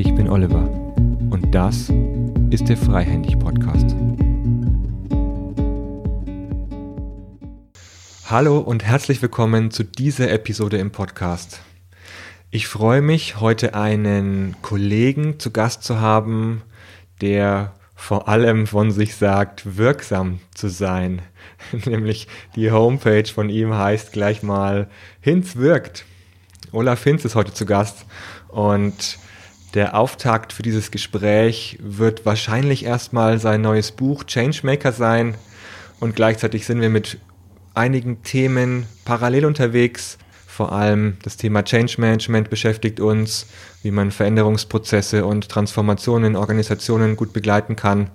Ich bin Oliver und das ist der Freihändig Podcast. Hallo und herzlich willkommen zu dieser Episode im Podcast. Ich freue mich, heute einen Kollegen zu Gast zu haben, der vor allem von sich sagt, wirksam zu sein. Nämlich die Homepage von ihm heißt gleich mal Hinz wirkt. Olaf Hinz ist heute zu Gast und der Auftakt für dieses Gespräch wird wahrscheinlich erstmal sein neues Buch Changemaker sein und gleichzeitig sind wir mit einigen Themen parallel unterwegs. Vor allem das Thema Change Management beschäftigt uns, wie man Veränderungsprozesse und Transformationen in Organisationen gut begleiten kann.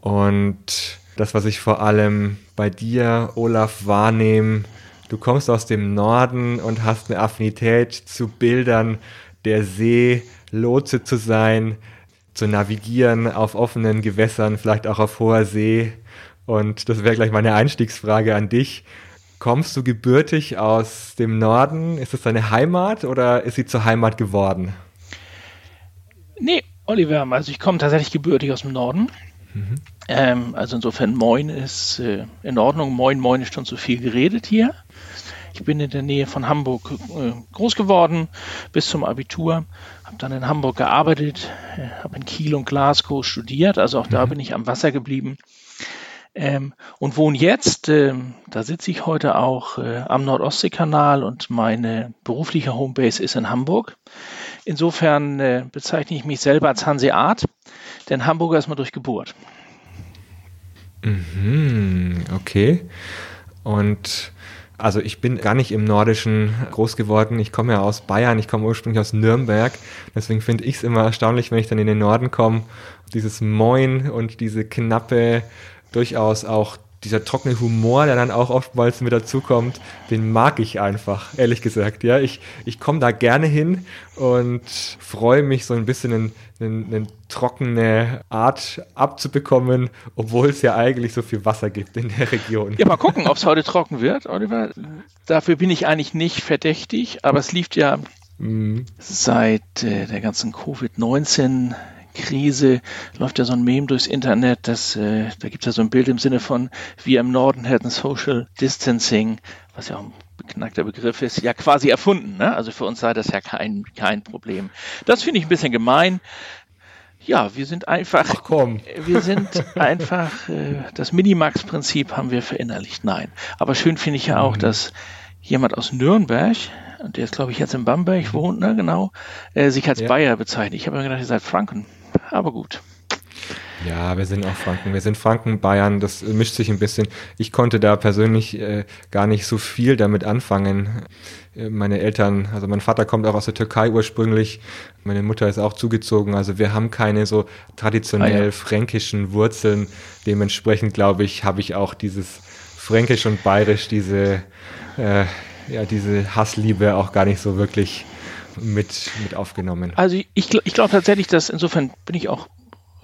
Und das, was ich vor allem bei dir, Olaf, wahrnehme, du kommst aus dem Norden und hast eine Affinität zu Bildern der See, Lotse zu sein, zu navigieren auf offenen Gewässern, vielleicht auch auf hoher See. Und das wäre gleich meine Einstiegsfrage an dich. Kommst du gebürtig aus dem Norden? Ist es deine Heimat oder ist sie zur Heimat geworden? Nee, Oliver, also ich komme tatsächlich gebürtig aus dem Norden. Mhm. Ähm, also insofern Moin ist äh, in Ordnung. Moin, Moin ist schon zu viel geredet hier. Ich bin in der Nähe von Hamburg äh, groß geworden bis zum Abitur, habe dann in Hamburg gearbeitet, äh, habe in Kiel und Glasgow studiert, also auch da mhm. bin ich am Wasser geblieben. Ähm, und wohne jetzt, äh, da sitze ich heute auch äh, am Nordostseekanal und meine berufliche Homebase ist in Hamburg. Insofern äh, bezeichne ich mich selber als Hanseat, denn Hamburger ist man durch Geburt. Mhm, okay. Und also ich bin gar nicht im Nordischen groß geworden. Ich komme ja aus Bayern, ich komme ursprünglich aus Nürnberg. Deswegen finde ich es immer erstaunlich, wenn ich dann in den Norden komme. Dieses Moin und diese knappe, durchaus auch dieser trockene Humor, der dann auch oftmals mit dazukommt, den mag ich einfach, ehrlich gesagt. Ja, ich, ich komme da gerne hin und freue mich, so ein bisschen eine, eine trockene Art abzubekommen, obwohl es ja eigentlich so viel Wasser gibt in der Region. Ja, mal gucken, ob es heute trocken wird, Oliver. Dafür bin ich eigentlich nicht verdächtig, aber es lief ja mhm. seit äh, der ganzen Covid-19 Krise läuft ja so ein Meme durchs Internet, das, äh, da gibt es ja so ein Bild im Sinne von, wir im Norden hätten Social Distancing, was ja auch ein beknackter Begriff ist, ja quasi erfunden. Ne? Also für uns sei das ja kein, kein Problem. Das finde ich ein bisschen gemein. Ja, wir sind einfach, Ach komm. wir sind einfach, äh, das Minimax-Prinzip haben wir verinnerlicht. Nein. Aber schön finde ich ja auch, mhm. dass jemand aus Nürnberg, der ist glaube ich jetzt in Bamberg wohnt, ne, genau, äh, sich als ja. Bayer bezeichnet. Ich habe mir gedacht, ihr seid Franken aber gut. Ja, wir sind auch Franken. Wir sind Franken, Bayern, das mischt sich ein bisschen. Ich konnte da persönlich äh, gar nicht so viel damit anfangen. Äh, meine Eltern, also mein Vater kommt auch aus der Türkei ursprünglich, meine Mutter ist auch zugezogen, also wir haben keine so traditionell ah, ja. fränkischen Wurzeln. Dementsprechend glaube ich, habe ich auch dieses Fränkisch und Bayerisch, diese, äh, ja, diese Hassliebe auch gar nicht so wirklich mit, mit aufgenommen. Also ich, ich glaube tatsächlich, dass insofern bin ich auch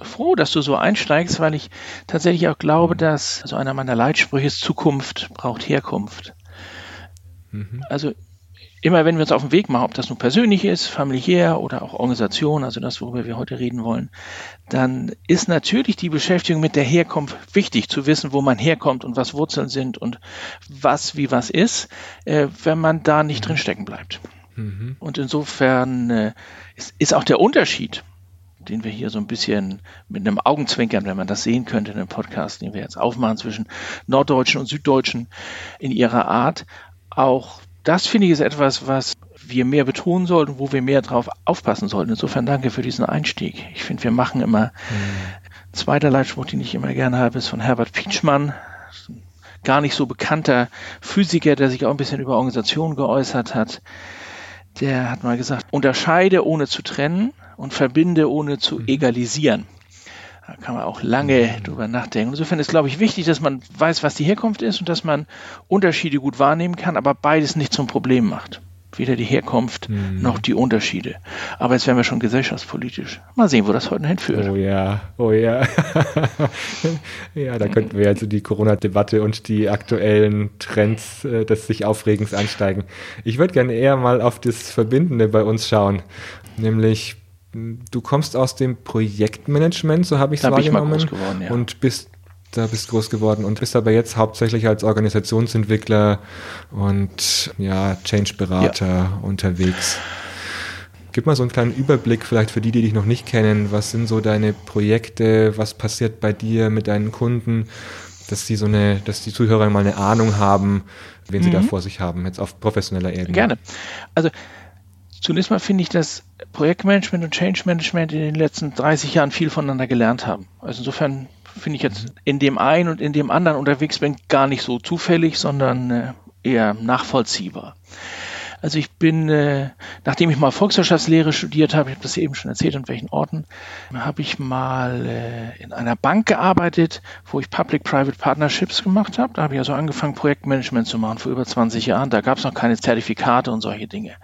froh, dass du so einsteigst, weil ich tatsächlich auch glaube, dass also einer meiner Leitsprüche ist, Zukunft braucht Herkunft. Mhm. Also immer wenn wir uns auf den Weg machen, ob das nun persönlich ist, familiär oder auch Organisation, also das, worüber wir heute reden wollen, dann ist natürlich die Beschäftigung mit der Herkunft wichtig, zu wissen, wo man herkommt und was Wurzeln sind und was wie was ist, äh, wenn man da nicht mhm. drinstecken bleibt. Mhm. Und insofern äh, ist, ist auch der Unterschied, den wir hier so ein bisschen mit einem Augenzwinkern, wenn man das sehen könnte in dem Podcast, den wir jetzt aufmachen zwischen Norddeutschen und Süddeutschen in ihrer Art, auch das finde ich ist etwas, was wir mehr betonen sollten, wo wir mehr drauf aufpassen sollten. Insofern danke für diesen Einstieg. Ich finde, wir machen immer mhm. zweiter Leitspruch, den ich immer gerne habe, ist von Herbert Pietschmann, gar nicht so bekannter Physiker, der sich auch ein bisschen über Organisationen geäußert hat der hat mal gesagt, unterscheide ohne zu trennen und verbinde ohne zu mhm. egalisieren. Da kann man auch lange mhm. drüber nachdenken. Insofern ist, glaube ich, wichtig, dass man weiß, was die Herkunft ist und dass man Unterschiede gut wahrnehmen kann, aber beides nicht zum Problem macht weder die Herkunft hm. noch die Unterschiede. Aber jetzt wären wir schon gesellschaftspolitisch. Mal sehen, wo das heute hinführt. Oh ja, oh ja. ja, da könnten wir also die Corona-Debatte und die aktuellen Trends äh, des sich Aufregens einsteigen. Ich würde gerne eher mal auf das Verbindende bei uns schauen, nämlich du kommst aus dem Projektmanagement, so habe ich es wahrgenommen, ich geworden, ja. und bist da bist groß geworden und bist aber jetzt hauptsächlich als Organisationsentwickler und ja, Change-Berater ja. unterwegs. Gib mal so einen kleinen Überblick vielleicht für die, die dich noch nicht kennen. Was sind so deine Projekte? Was passiert bei dir mit deinen Kunden? Dass die so eine, dass die Zuhörer mal eine Ahnung haben, wen mhm. sie da mhm. vor sich haben, jetzt auf professioneller Ebene. Gerne. Also zunächst mal finde ich, dass Projektmanagement und Change Management in den letzten 30 Jahren viel voneinander gelernt haben. Also insofern finde ich jetzt in dem einen und in dem anderen unterwegs bin, gar nicht so zufällig, sondern äh, eher nachvollziehbar. Also ich bin, äh, nachdem ich mal Volkswirtschaftslehre studiert habe, ich habe das eben schon erzählt, an welchen Orten, habe ich mal äh, in einer Bank gearbeitet, wo ich Public-Private Partnerships gemacht habe. Da habe ich also angefangen, Projektmanagement zu machen vor über 20 Jahren. Da gab es noch keine Zertifikate und solche Dinge.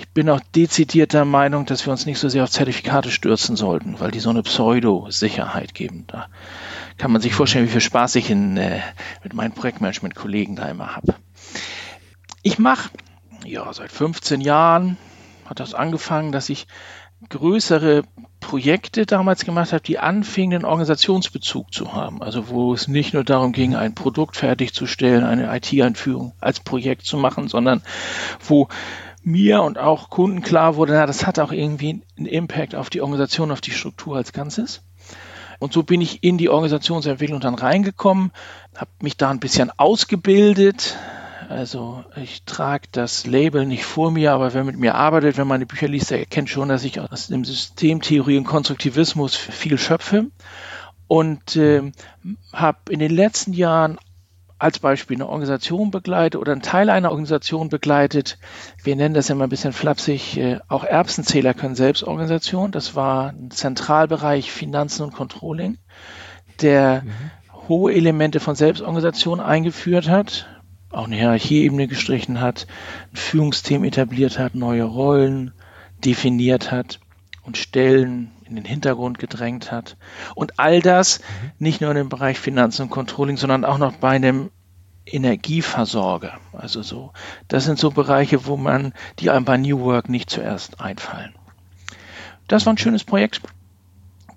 Ich bin auch dezidiert der Meinung, dass wir uns nicht so sehr auf Zertifikate stürzen sollten, weil die so eine Pseudo-Sicherheit geben. Da kann man sich vorstellen, wie viel Spaß ich in, äh, mit meinen Projektmanagement-Kollegen da immer habe. Ich mache ja, seit 15 Jahren hat das angefangen, dass ich größere Projekte damals gemacht habe, die anfingen, einen Organisationsbezug zu haben. Also wo es nicht nur darum ging, ein Produkt fertigzustellen, eine IT-Einführung als Projekt zu machen, sondern wo mir und auch Kunden klar wurde, na, das hat auch irgendwie einen Impact auf die Organisation, auf die Struktur als Ganzes. Und so bin ich in die Organisationsentwicklung dann reingekommen, habe mich da ein bisschen ausgebildet, also ich trage das Label nicht vor mir, aber wer mit mir arbeitet, man die Bücher liest, der erkennt schon, dass ich aus dem Systemtheorie und Konstruktivismus viel schöpfe. Und äh, habe in den letzten Jahren als Beispiel eine Organisation begleitet oder einen Teil einer Organisation begleitet. Wir nennen das immer ein bisschen flapsig, äh, auch Erbsenzähler können Selbstorganisation. Das war ein Zentralbereich Finanzen und Controlling, der mhm. hohe Elemente von Selbstorganisation eingeführt hat auch eine Hierarchieebene gestrichen hat, ein Führungsteam etabliert hat, neue Rollen definiert hat und Stellen in den Hintergrund gedrängt hat. Und all das mhm. nicht nur in dem Bereich Finanzen und Controlling, sondern auch noch bei einem Energieversorger. Also so, das sind so Bereiche, wo man, die einem bei New Work nicht zuerst einfallen. Das war ein schönes Projekt.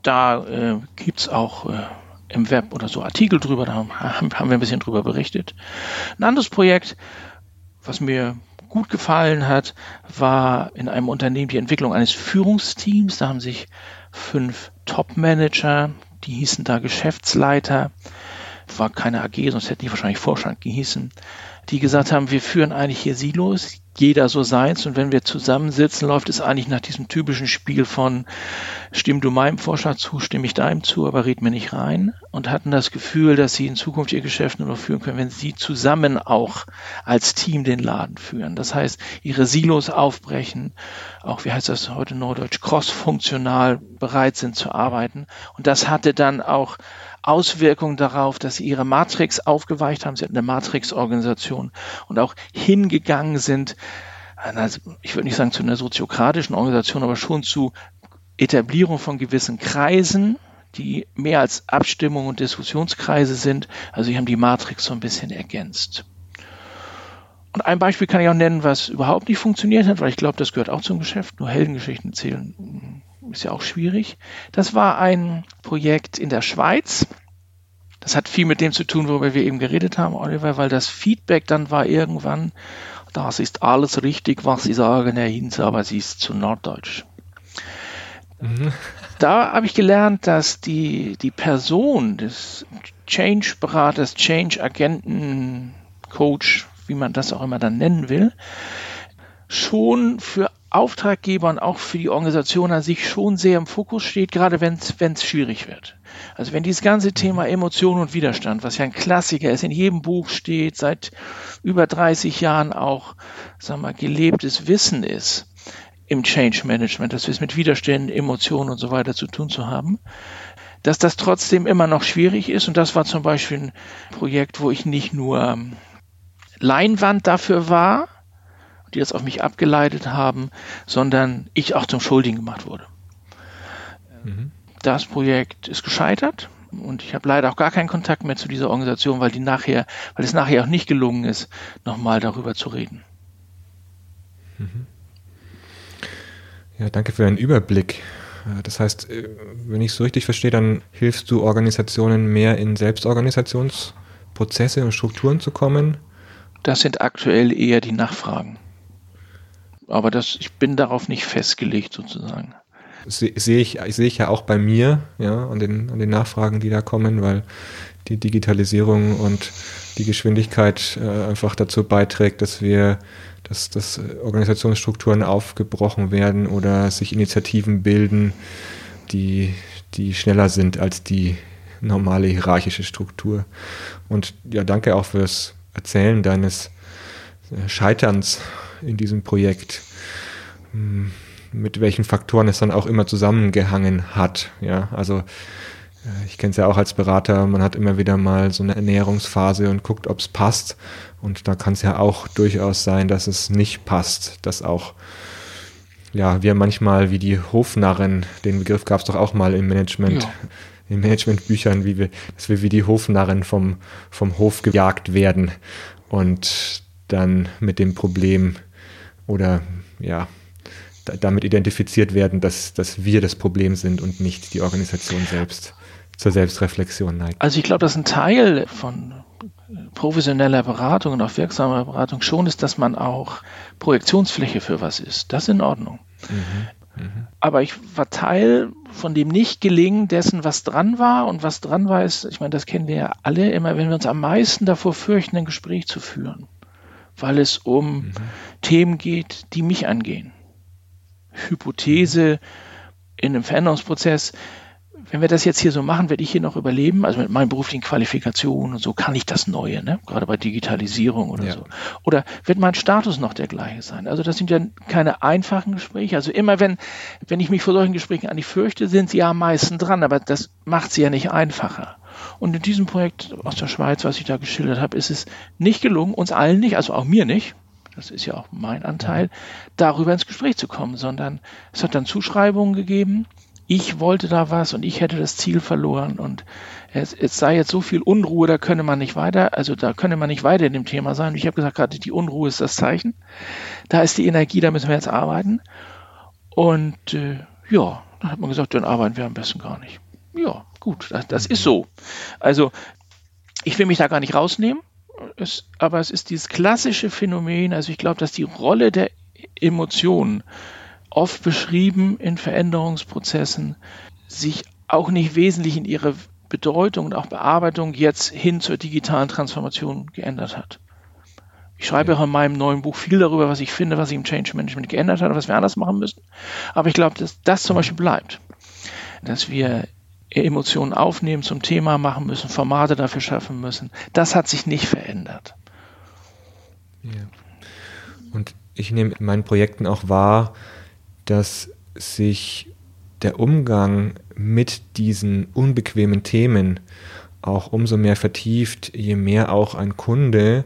Da äh, gibt's auch äh, im Web oder so Artikel drüber, da haben, haben wir ein bisschen drüber berichtet. Ein anderes Projekt, was mir gut gefallen hat, war in einem Unternehmen die Entwicklung eines Führungsteams. Da haben sich fünf Top-Manager, die hießen da Geschäftsleiter, war keine AG, sonst hätten die wahrscheinlich Vorstand gehießen, die gesagt haben, wir führen eigentlich hier Silos, jeder so seins und wenn wir zusammensitzen, läuft es eigentlich nach diesem typischen Spiel von stimm du meinem Vorschlag zu, stimme ich deinem zu, aber red mir nicht rein und hatten das Gefühl, dass sie in Zukunft ihr Geschäft nur noch führen können, wenn sie zusammen auch als Team den Laden führen. Das heißt, ihre Silos aufbrechen, auch wie heißt das heute Norddeutsch, cross-funktional bereit sind zu arbeiten und das hatte dann auch Auswirkungen darauf, dass sie ihre Matrix aufgeweicht haben. Sie hatten eine Matrix-Organisation und auch hingegangen sind, also ich würde nicht sagen zu einer soziokratischen Organisation, aber schon zu Etablierung von gewissen Kreisen, die mehr als Abstimmung und Diskussionskreise sind. Also sie haben die Matrix so ein bisschen ergänzt. Und ein Beispiel kann ich auch nennen, was überhaupt nicht funktioniert hat, weil ich glaube, das gehört auch zum Geschäft. Nur Heldengeschichten erzählen ist ja auch schwierig. Das war ein Projekt in der Schweiz. Das hat viel mit dem zu tun, worüber wir eben geredet haben, Oliver, weil das Feedback dann war irgendwann, das ist alles richtig, was Sie sagen, Herr Hinz, aber Sie ist zu norddeutsch. Mhm. Da habe ich gelernt, dass die, die Person des Change-Beraters, Change-Agenten, Coach, wie man das auch immer dann nennen will, schon für Auftraggeber und auch für die Organisation an sich schon sehr im Fokus steht, gerade wenn es schwierig wird. Also wenn dieses ganze Thema Emotion und Widerstand, was ja ein Klassiker ist, in jedem Buch steht, seit über 30 Jahren auch, sagen wir, gelebtes Wissen ist im Change Management, dass wir es mit Widerständen, Emotionen und so weiter zu tun zu haben, dass das trotzdem immer noch schwierig ist. Und das war zum Beispiel ein Projekt, wo ich nicht nur Leinwand dafür war, die das auf mich abgeleitet haben, sondern ich auch zum Schuldigen gemacht wurde. Mhm. Das Projekt ist gescheitert und ich habe leider auch gar keinen Kontakt mehr zu dieser Organisation, weil die nachher, weil es nachher auch nicht gelungen ist, nochmal darüber zu reden. Mhm. Ja, danke für den Überblick. Das heißt, äh, wenn ich es so richtig verstehe, dann hilfst du Organisationen mehr in Selbstorganisationsprozesse und Strukturen zu kommen? Das sind aktuell eher die Nachfragen. Aber das, ich bin darauf nicht festgelegt sozusagen. Sehe ich, sehe ich ja auch bei mir, ja, an den, an den Nachfragen, die da kommen, weil die Digitalisierung und die Geschwindigkeit äh, einfach dazu beiträgt, dass wir, dass, dass Organisationsstrukturen aufgebrochen werden oder sich Initiativen bilden, die, die schneller sind als die normale hierarchische Struktur. Und ja, danke auch fürs Erzählen deines äh, Scheiterns in diesem Projekt. Hm, mit welchen Faktoren es dann auch immer zusammengehangen hat. Ja, also äh, ich kenne es ja auch als Berater, man hat immer wieder mal so eine Ernährungsphase und guckt, ob es passt. Und da kann es ja auch durchaus sein, dass es nicht passt, dass auch, ja, wir manchmal wie die Hofnarren, den Begriff gab es doch auch mal im Management, ja. in Managementbüchern, wie wir, dass wir wie die Hofnarren vom, vom Hof gejagt werden und dann mit dem Problem oder ja, damit identifiziert werden, dass, dass wir das Problem sind und nicht die Organisation selbst zur Selbstreflexion neigt. Also ich glaube, dass ein Teil von professioneller Beratung und auch wirksamer Beratung schon ist, dass man auch Projektionsfläche für was ist. Das ist in Ordnung. Mhm. Mhm. Aber ich war Teil von dem Nicht-Gelingen dessen, was dran war. Und was dran war, ist, ich meine, das kennen wir ja alle immer, wenn wir uns am meisten davor fürchten, ein Gespräch zu führen, weil es um mhm. Themen geht, die mich angehen. Hypothese in einem Veränderungsprozess, wenn wir das jetzt hier so machen, werde ich hier noch überleben, also mit meinen beruflichen Qualifikationen und so kann ich das Neue, ne? gerade bei Digitalisierung oder ja. so. Oder wird mein Status noch der gleiche sein? Also das sind ja keine einfachen Gespräche. Also immer wenn, wenn ich mich vor solchen Gesprächen eigentlich fürchte, sind sie ja am meisten dran, aber das macht sie ja nicht einfacher. Und in diesem Projekt aus der Schweiz, was ich da geschildert habe, ist es nicht gelungen, uns allen nicht, also auch mir nicht, das ist ja auch mein Anteil, darüber ins Gespräch zu kommen, sondern es hat dann Zuschreibungen gegeben, ich wollte da was und ich hätte das Ziel verloren und es, es, sei jetzt so viel Unruhe, da könne man nicht weiter, also da könne man nicht weiter in dem Thema sein. Ich habe gesagt, gerade die Unruhe ist das Zeichen. Da ist die Energie, da müssen wir jetzt arbeiten. Und äh, ja, dann hat man gesagt, dann arbeiten wir am besten gar nicht. Ja, gut, das, das ist so. Also ich will mich da gar nicht rausnehmen, es, aber es ist dieses klassische Phänomen, also ich glaube, dass die Rolle der Emotionen oft beschrieben in Veränderungsprozessen, sich auch nicht wesentlich in ihrer Bedeutung und auch Bearbeitung jetzt hin zur digitalen Transformation geändert hat. Ich schreibe auch in meinem neuen Buch viel darüber, was ich finde, was sich im Change Management geändert hat und was wir anders machen müssen. Aber ich glaube, dass das zum Beispiel bleibt. Dass wir Emotionen aufnehmen, zum Thema machen müssen, Formate dafür schaffen müssen. Das hat sich nicht verändert. Ja. Und ich nehme in meinen Projekten auch wahr, dass sich der Umgang mit diesen unbequemen Themen auch umso mehr vertieft, je mehr auch ein Kunde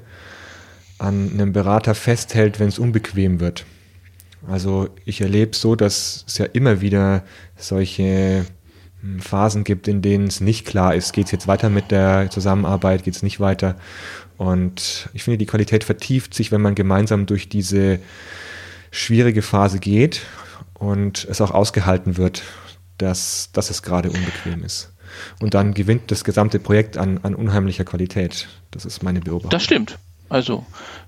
an einem Berater festhält, wenn es unbequem wird. Also ich erlebe so, dass es ja immer wieder solche hm, Phasen gibt, in denen es nicht klar ist, geht es jetzt weiter mit der Zusammenarbeit, geht es nicht weiter. Und ich finde, die Qualität vertieft sich, wenn man gemeinsam durch diese schwierige Phase geht und es auch ausgehalten wird, dass, dass es gerade unbequem ist. Und dann gewinnt das gesamte Projekt an, an unheimlicher Qualität. Das ist meine Beobachtung. Das stimmt. Also,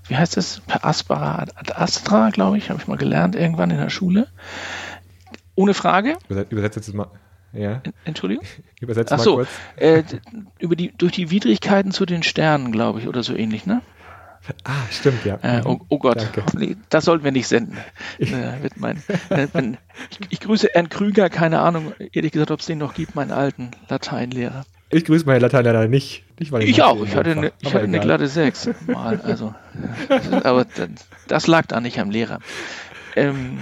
wie heißt es? Per aspera ad astra, glaube ich, habe ich mal gelernt irgendwann in der Schule. Ohne Frage. Übersetzt jetzt mal. Ja. Entschuldigung? Übersetzt mal so, kurz. Äh, über die, durch die Widrigkeiten zu den Sternen, glaube ich, oder so ähnlich, ne? Ah, stimmt, ja. Äh, oh, oh, Gott, das sollten wir nicht senden. Ich, äh, mein, äh, ich, ich, grüße Ernst Krüger, keine Ahnung, ehrlich gesagt, ob es den noch gibt, meinen alten Lateinlehrer. Ich grüße meinen Lateinlehrer nicht. Ich, ich auch, ich hatte, eine, ich hatte eine glatte 6 mal. Also, aber das lag da nicht am Lehrer. Ähm,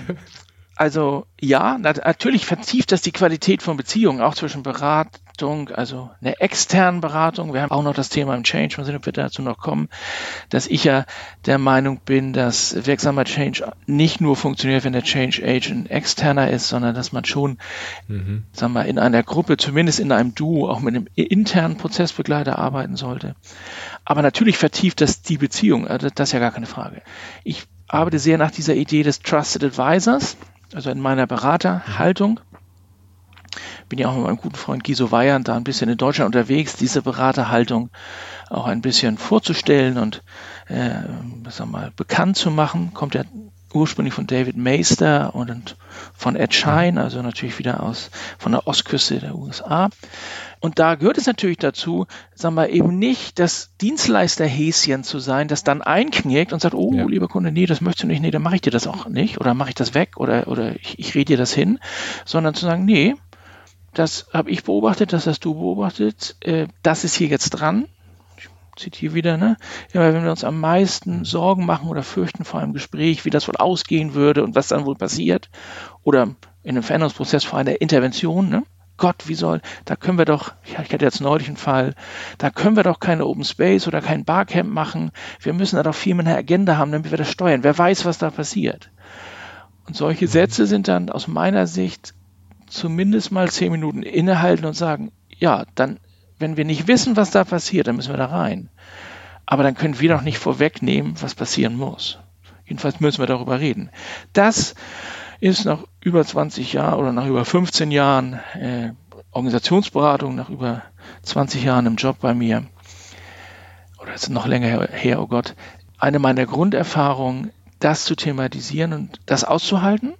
also ja, natürlich vertieft das die Qualität von Beziehungen, auch zwischen Beratung, also einer externen Beratung. Wir haben auch noch das Thema im Change, mal sehen, ob wir dazu noch kommen, dass ich ja der Meinung bin, dass wirksamer Change nicht nur funktioniert, wenn der Change Agent externer ist, sondern dass man schon, mhm. sagen wir, in einer Gruppe, zumindest in einem Duo, auch mit einem internen Prozessbegleiter arbeiten sollte. Aber natürlich vertieft das die Beziehung, also das ist ja gar keine Frage. Ich arbeite sehr nach dieser Idee des Trusted Advisors Also in meiner Beraterhaltung bin ja auch mit meinem guten Freund Giso Weyand da ein bisschen in Deutschland unterwegs, diese Beraterhaltung auch ein bisschen vorzustellen und äh, wir mal, bekannt zu machen. Kommt ja ursprünglich von David Meister und von Ed Schein, also natürlich wieder aus von der Ostküste der USA. Und da gehört es natürlich dazu, sagen wir eben nicht das Dienstleisterhäschen zu sein, das dann einknickt und sagt, oh, ja. lieber Kunde, nee, das möchtest du nicht, nee, dann mache ich dir das auch nicht oder mache ich das weg oder, oder ich, ich rede dir das hin, sondern zu sagen, nee, das habe ich beobachtet, das hast du beobachtet, äh, das ist hier jetzt dran, zitiere wieder, ne? Ja, wenn wir uns am meisten Sorgen machen oder fürchten vor einem Gespräch, wie das wohl ausgehen würde und was dann wohl passiert, oder in einem Veränderungsprozess vor einer Intervention, ne? Gott, wie soll, da können wir doch, ja, ich hatte jetzt neulich einen Fall, da können wir doch keine Open Space oder kein Barcamp machen. Wir müssen da doch viel mehr eine Agenda haben, damit wir das steuern. Wer weiß, was da passiert. Und solche Sätze sind dann aus meiner Sicht zumindest mal zehn Minuten innehalten und sagen, ja, dann wenn wir nicht wissen, was da passiert, dann müssen wir da rein. Aber dann können wir doch nicht vorwegnehmen, was passieren muss. Jedenfalls müssen wir darüber reden. Das ist nach über 20 Jahren oder nach über 15 Jahren äh, Organisationsberatung, nach über 20 Jahren im Job bei mir, oder ist noch länger her, oh Gott, eine meiner Grunderfahrungen, das zu thematisieren und das auszuhalten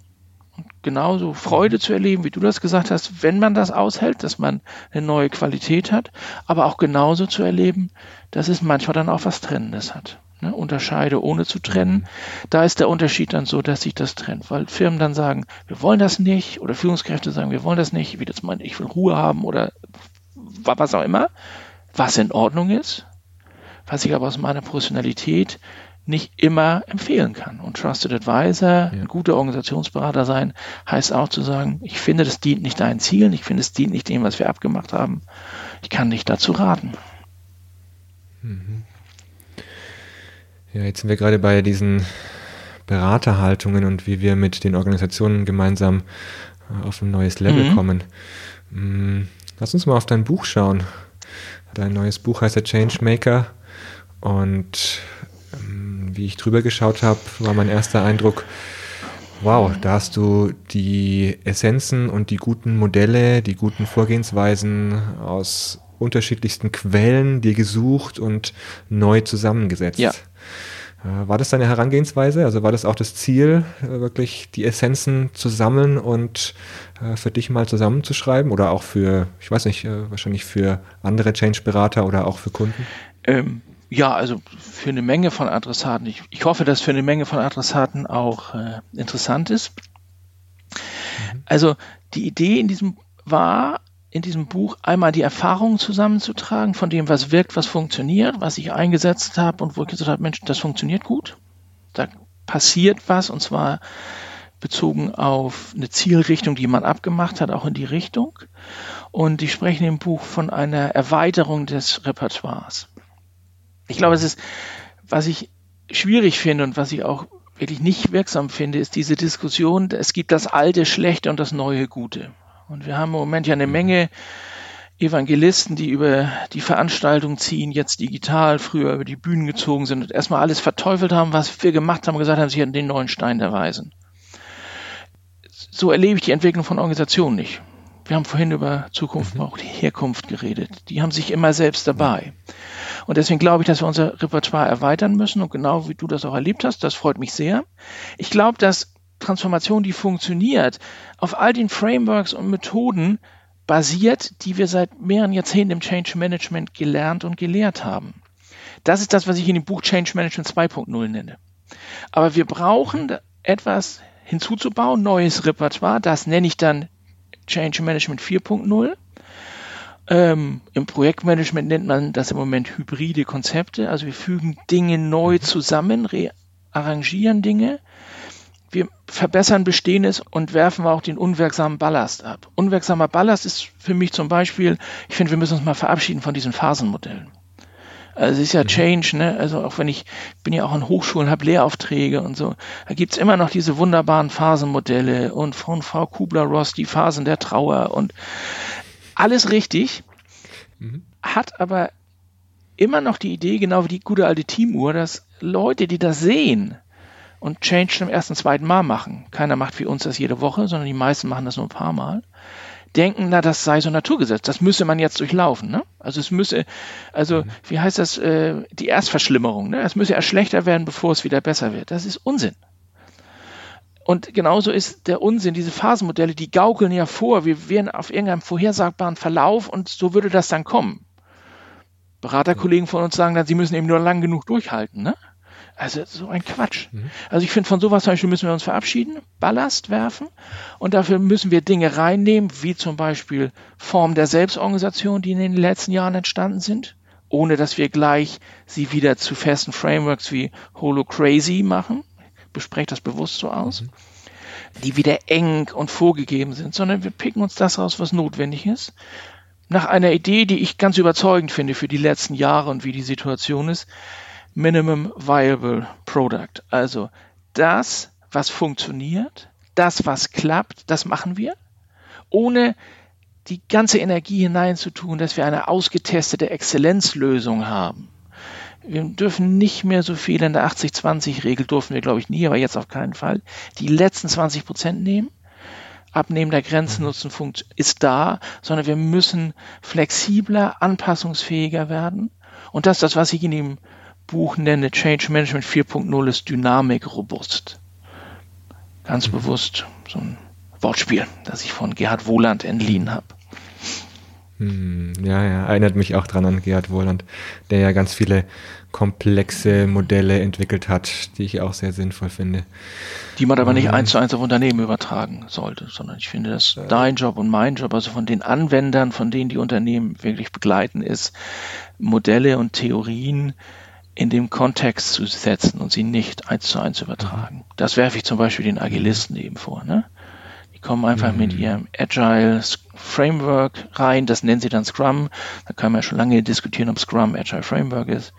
genauso Freude zu erleben, wie du das gesagt hast, wenn man das aushält, dass man eine neue Qualität hat, aber auch genauso zu erleben, dass es manchmal dann auch was Trennendes hat. Ne? Unterscheide ohne zu trennen. Da ist der Unterschied dann so, dass sich das trennt, weil Firmen dann sagen, wir wollen das nicht oder Führungskräfte sagen, wir wollen das nicht, wie das meint, ich will Ruhe haben oder was auch immer, was in Ordnung ist, was ich aber aus meiner Professionalität nicht immer empfehlen kann. Und Trusted Advisor, ja. ein guter Organisationsberater sein, heißt auch zu sagen, ich finde, das dient nicht deinen Zielen, ich finde, es dient nicht dem, was wir abgemacht haben. Ich kann nicht dazu raten. Mhm. Ja, jetzt sind wir gerade bei diesen Beraterhaltungen und wie wir mit den Organisationen gemeinsam äh, auf ein neues Level mhm. kommen. Mm, lass uns mal auf dein Buch schauen. Dein neues Buch heißt der Changemaker und wie ich drüber geschaut habe, war mein erster Eindruck, wow, da hast du die Essenzen und die guten Modelle, die guten Vorgehensweisen aus unterschiedlichsten Quellen dir gesucht und neu zusammengesetzt. Ja. Äh, war das deine Herangehensweise? Also war das auch das Ziel, äh, wirklich die Essenzen zu sammeln und äh, für dich mal zusammenzuschreiben oder auch für, ich weiß nicht, wahrscheinlich für andere Change-Berater oder auch für Kunden? Ähm, ja, also für eine Menge von Adressaten. Ich, ich hoffe, dass für eine Menge von Adressaten auch äh, interessant ist. Mhm. Also die Idee in diesem war, in diesem Buch einmal die Erfahrungen zusammenzutragen von dem, was wirkt, was funktioniert, was ich eingesetzt habe und wo ich gesagt habe, Mensch, das funktioniert gut. Da passiert was und zwar bezogen auf eine Zielrichtung, die man abgemacht hat, auch in die Richtung. Und ich spreche dem Buch von einer Erweiterung des Repertoires. Ich glaube, es ist, was ich schwierig finde und was ich auch wirklich nicht wirksam finde, ist diese Diskussion, es gibt das alte Schlechte und das neue Gute. Und wir haben im Moment ja eine mhm. Menge Evangelisten, die über die Veranstaltung ziehen, jetzt digital, früher über die Bühnen gezogen sind und erstmal alles verteufelt haben, was wir gemacht haben, gesagt haben, sie hätten den neuen Stein der Weisen. So erlebe ich die Entwicklung von Organisationen nicht. Wir haben vorhin über Zukunft, mhm. auch die Herkunft geredet. Die haben sich immer selbst dabei. Und deswegen glaube ich, dass wir unser Repertoire erweitern müssen. Und genau wie du das auch erlebt hast, das freut mich sehr. Ich glaube, dass Transformation, die funktioniert, auf all den Frameworks und Methoden basiert, die wir seit mehreren Jahrzehnten im Change Management gelernt und gelehrt haben. Das ist das, was ich in dem Buch Change Management 2.0 nenne. Aber wir brauchen etwas hinzuzubauen, neues Repertoire. Das nenne ich dann Change Management 4.0. Ähm, Im Projektmanagement nennt man das im Moment hybride Konzepte. Also wir fügen Dinge neu mhm. zusammen, arrangieren Dinge. Wir verbessern Bestehendes und werfen auch den unwirksamen Ballast ab. Unwirksamer Ballast ist für mich zum Beispiel, ich finde, wir müssen uns mal verabschieden von diesen Phasenmodellen. Also es ist ja mhm. Change, ne? Also auch wenn ich bin ja auch an Hochschulen, habe Lehraufträge und so, da gibt's immer noch diese wunderbaren Phasenmodelle und von Frau Kubler-Ross die Phasen der Trauer und alles richtig, mhm. hat aber immer noch die Idee, genau wie die gute alte Teamuhr, dass Leute, die das sehen und Change zum ersten, zweiten Mal machen. Keiner macht wie uns das jede Woche, sondern die meisten machen das nur ein paar Mal. Denken, na, das sei so Naturgesetz, das müsse man jetzt durchlaufen. Ne? Also es müsse, also mhm. wie heißt das, äh, die Erstverschlimmerung, ne? es müsse erst schlechter werden, bevor es wieder besser wird. Das ist Unsinn. Und genauso ist der Unsinn, diese Phasenmodelle, die gaukeln ja vor, wir wären auf irgendeinem vorhersagbaren Verlauf und so würde das dann kommen. Beraterkollegen von uns sagen dann, sie müssen eben nur lang genug durchhalten. Ne? Also so ein Quatsch. Mhm. Also ich finde, von sowas zum Beispiel müssen wir uns verabschieden, Ballast werfen und dafür müssen wir Dinge reinnehmen, wie zum Beispiel Formen der Selbstorganisation, die in den letzten Jahren entstanden sind, ohne dass wir gleich sie wieder zu festen Frameworks wie Holo Crazy machen. Bespreche das bewusst so aus. Mhm. Die wieder eng und vorgegeben sind, sondern wir picken uns das raus, was notwendig ist. Nach einer Idee, die ich ganz überzeugend finde für die letzten Jahre und wie die Situation ist, Minimum Viable Product. Also das, was funktioniert, das, was klappt, das machen wir, ohne die ganze Energie hineinzutun, dass wir eine ausgetestete Exzellenzlösung haben. Wir dürfen nicht mehr so viel in der 80-20-Regel, durften wir glaube ich nie, aber jetzt auf keinen Fall, die letzten 20 Prozent nehmen. Abnehmen der Grenzennutzen ist da, sondern wir müssen flexibler, anpassungsfähiger werden. Und das ist das, was ich in dem Buch nenne, Change Management 4.0 ist Dynamik robust. Ganz mhm. bewusst so ein Wortspiel, das ich von Gerhard Wohland entliehen habe. Hm, ja, ja, erinnert mich auch dran an Gerhard Wohland, der ja ganz viele komplexe Modelle entwickelt hat, die ich auch sehr sinnvoll finde. Die man aber nicht ähm, eins zu eins auf Unternehmen übertragen sollte, sondern ich finde, dass äh, dein Job und mein Job, also von den Anwendern, von denen die Unternehmen wirklich begleiten, ist, Modelle und Theorien in dem Kontext zu setzen und sie nicht eins zu eins übertragen. Mhm. Das werfe ich zum Beispiel den Agilisten eben vor. Ne? Die kommen einfach mhm. mit ihrem Agile Framework rein, das nennen sie dann Scrum. Da kann man ja schon lange diskutieren, ob Scrum Agile Framework ist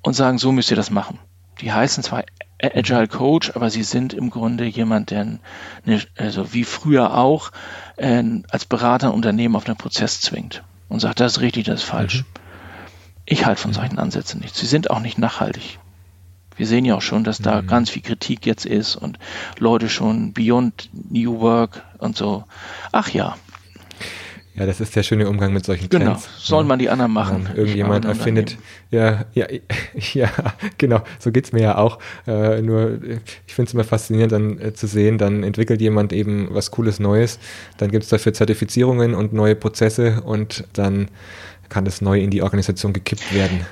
und sagen, so müsst ihr das machen. Die heißen zwar Agile Coach, aber sie sind im Grunde jemand, der, eine, also wie früher auch, äh, als Berater ein Unternehmen auf einen Prozess zwingt und sagt, das ist richtig, das ist falsch. Mhm. Ich halte von solchen Ansätzen nichts. Sie sind auch nicht nachhaltig. Wir sehen ja auch schon, dass da mhm. ganz viel Kritik jetzt ist und Leute schon Beyond New Work und so. Ach ja. Ja, das ist der schöne Umgang mit solchen genau. Trends. Genau, soll man die anderen machen. Ja, irgendjemand erfindet, ja, ja, ja, genau, so geht's mir ja auch. Äh, nur, ich finde es immer faszinierend, dann äh, zu sehen, dann entwickelt jemand eben was Cooles Neues, dann gibt's dafür Zertifizierungen und neue Prozesse und dann kann das neu in die Organisation gekippt werden.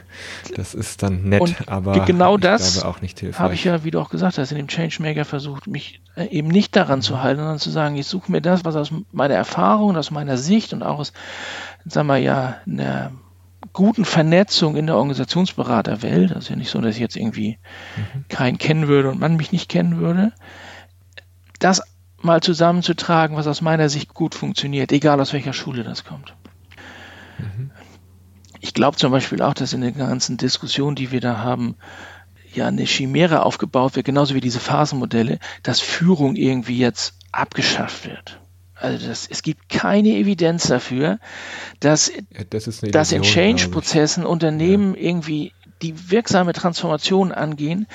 Das ist dann nett, und aber genau das auch nicht hilfreich. Habe ich ja, wie du auch gesagt hast, in dem Changemaker versucht, mich äh, eben nicht daran zu halten, sondern zu sagen, ich suche mir das, was aus meiner Erfahrung, aus meiner Sicht und auch aus, sagen wir ja, einer guten Vernetzung in der Organisationsberaterwelt, das ist ja nicht so, dass ich jetzt irgendwie mhm. keinen kennen würde und man mich nicht kennen würde, das mal zusammenzutragen, was aus meiner Sicht gut funktioniert, egal aus welcher Schule das kommt. Ich glaube zum Beispiel auch, dass in der ganzen Diskussion, die wir da haben, ja eine Chimäre aufgebaut wird, genauso wie diese Phasenmodelle, dass Führung irgendwie jetzt abgeschafft wird. Also das, es gibt keine Evidenz dafür, dass, das dass in Change-Prozessen Unternehmen ja. irgendwie die wirksame Transformation angehen,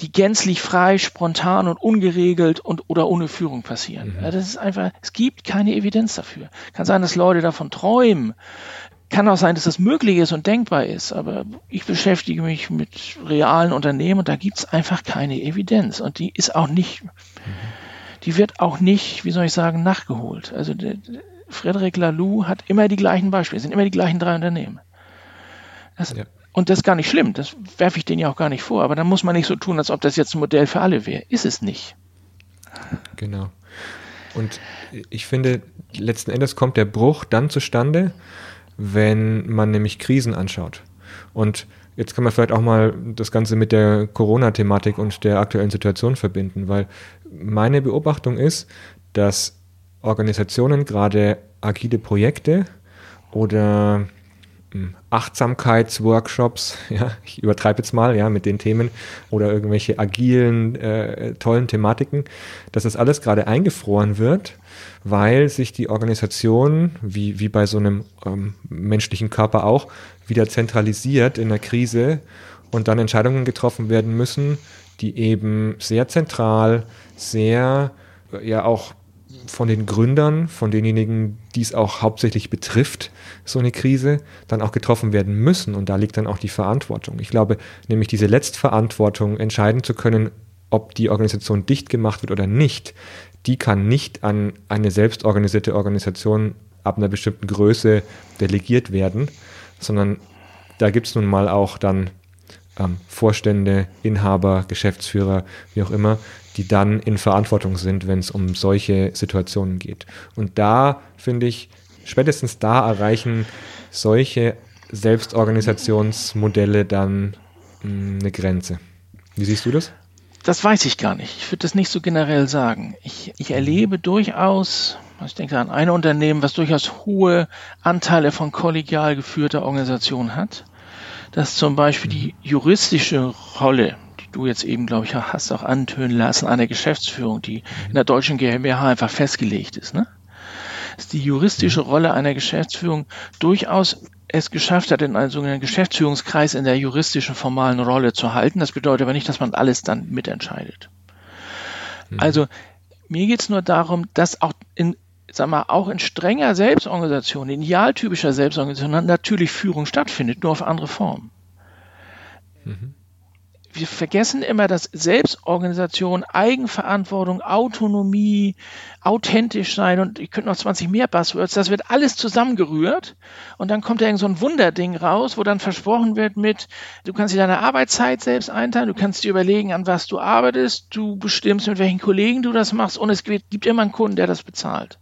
die gänzlich frei, spontan und ungeregelt und oder ohne Führung passieren. Mhm. Ja, das ist einfach, es gibt keine Evidenz dafür. Kann sein, dass Leute davon träumen, kann auch sein, dass das möglich ist und denkbar ist, aber ich beschäftige mich mit realen Unternehmen und da gibt es einfach keine Evidenz und die ist auch nicht, die wird auch nicht, wie soll ich sagen, nachgeholt. Also der, der Frederic Laloux hat immer die gleichen Beispiele, es sind immer die gleichen drei Unternehmen. Das, ja. Und das ist gar nicht schlimm, das werfe ich denen ja auch gar nicht vor, aber dann muss man nicht so tun, als ob das jetzt ein Modell für alle wäre. Ist es nicht. Genau. Und ich finde, letzten Endes kommt der Bruch dann zustande, wenn man nämlich Krisen anschaut. Und jetzt kann man vielleicht auch mal das Ganze mit der Corona-Thematik und der aktuellen Situation verbinden, weil meine Beobachtung ist, dass Organisationen gerade agile Projekte oder Achtsamkeitsworkshops, ja, ich übertreibe jetzt mal, ja, mit den Themen oder irgendwelche agilen, äh, tollen Thematiken, dass das alles gerade eingefroren wird weil sich die Organisation, wie, wie bei so einem ähm, menschlichen Körper auch, wieder zentralisiert in der Krise und dann Entscheidungen getroffen werden müssen, die eben sehr zentral, sehr ja auch von den Gründern, von denjenigen, die es auch hauptsächlich betrifft, so eine Krise, dann auch getroffen werden müssen. Und da liegt dann auch die Verantwortung. Ich glaube, nämlich diese Letztverantwortung entscheiden zu können, ob die Organisation dicht gemacht wird oder nicht, die kann nicht an eine selbstorganisierte Organisation ab einer bestimmten Größe delegiert werden, sondern da gibt es nun mal auch dann ähm, Vorstände, Inhaber, Geschäftsführer, wie auch immer, die dann in Verantwortung sind, wenn es um solche Situationen geht. Und da finde ich, spätestens da erreichen solche Selbstorganisationsmodelle dann mh, hm, eine Grenze. Wie siehst du das? Das weiß ich gar nicht. Ich würde das nicht so generell sagen. Ich, ich erlebe durchaus, ich denke an ein Unternehmen, was durchaus hohe Anteile von kollegial geführter Organisation hat, dass zum Beispiel die juristische Rolle du jetzt eben, glaube ich, hast auch antönen lassen, einer Geschäftsführung, die in der deutschen GmbH einfach festgelegt ist. Ne? Dass die juristische. Rolle einer Geschäftsführung durchaus es geschafft hat, in einem sogenannten Geschäftsführungskreis in der juristischen formalen Rolle zu halten. Das bedeutet aber nicht, dass man alles dann mitentscheidet. Mhm. Also mir geht es nur darum, dass auch in, sag mal, auch in strenger Selbstorganisation, in idealtypischer Selbstorganisation natürlich Führung stattfindet, nur auf andere Formen. Mhm wir vergessen immer, dass Selbstorganisation, Eigenverantwortung, Autonomie, authentisch sein und ich könnte noch 20 mehr Buzzwords, das wird alles zusammengerührt und dann kommt da irgend so ein Wunderding raus, wo dann versprochen wird mit, du kannst dir deine Arbeitszeit selbst einteilen, du kannst dir überlegen, an was du arbeitest, du bestimmst, mit welchen Kollegen du das machst und es gibt immer einen Kunden, der das bezahlt.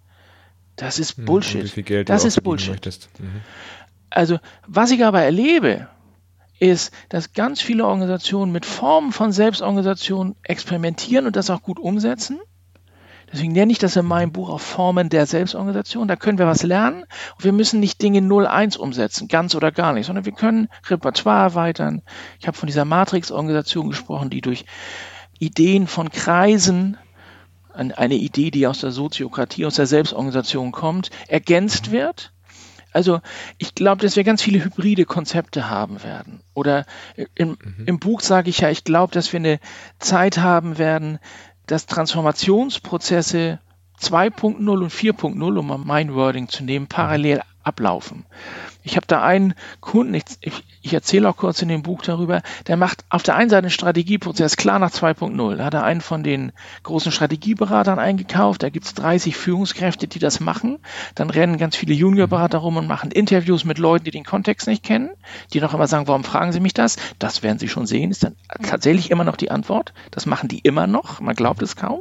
Das ist hm, Bullshit. das ist Bullshit. Mhm. Also, was ich aber erlebe, ist, dass ganz viele Organisationen mit Formen von Selbstorganisation experimentieren und das auch gut umsetzen. Deswegen nenne ich das in meinem Buch auch Formen der Selbstorganisation. Da können wir was lernen. Und wir müssen nicht Dinge 0-1 umsetzen, ganz oder gar nicht, sondern wir können Repertoire erweitern. Ich habe von dieser Matrix-Organisation gesprochen, die durch Ideen von Kreisen, eine Idee, die aus der Soziokratie, aus der Selbstorganisation kommt, ergänzt wird also ich glaube, dass wir ganz viele hybride Konzepte haben werden. Oder im, mhm. im Buch sage ich ja, ich glaube, dass wir eine Zeit haben werden, dass Transformationsprozesse 2.0 und 4.0, um mein Wording zu nehmen, parallel ablaufen. Ich habe da einen Kunden, ich, ich, ich erzähle auch kurz in dem Buch darüber, der macht auf der einen Seite einen Strategieprozess klar nach 2.0. Da hat er einen von den großen Strategieberatern eingekauft, da gibt es 30 Führungskräfte, die das machen. Dann rennen ganz viele Juniorberater rum und machen Interviews mit Leuten, die den Kontext nicht kennen, die noch immer sagen, warum fragen Sie mich das? Das werden Sie schon sehen, ist dann tatsächlich immer noch die Antwort. Das machen die immer noch, man glaubt es kaum.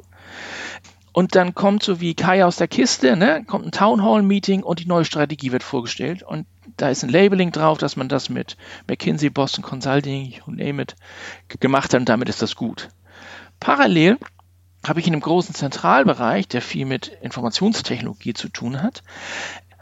Und dann kommt so wie Kai aus der Kiste, ne, kommt ein Town Hall Meeting und die neue Strategie wird vorgestellt. Und da ist ein Labeling drauf, dass man das mit McKinsey, Boston Consulting, you name it, gemacht hat und damit ist das gut. Parallel habe ich in einem großen Zentralbereich, der viel mit Informationstechnologie zu tun hat,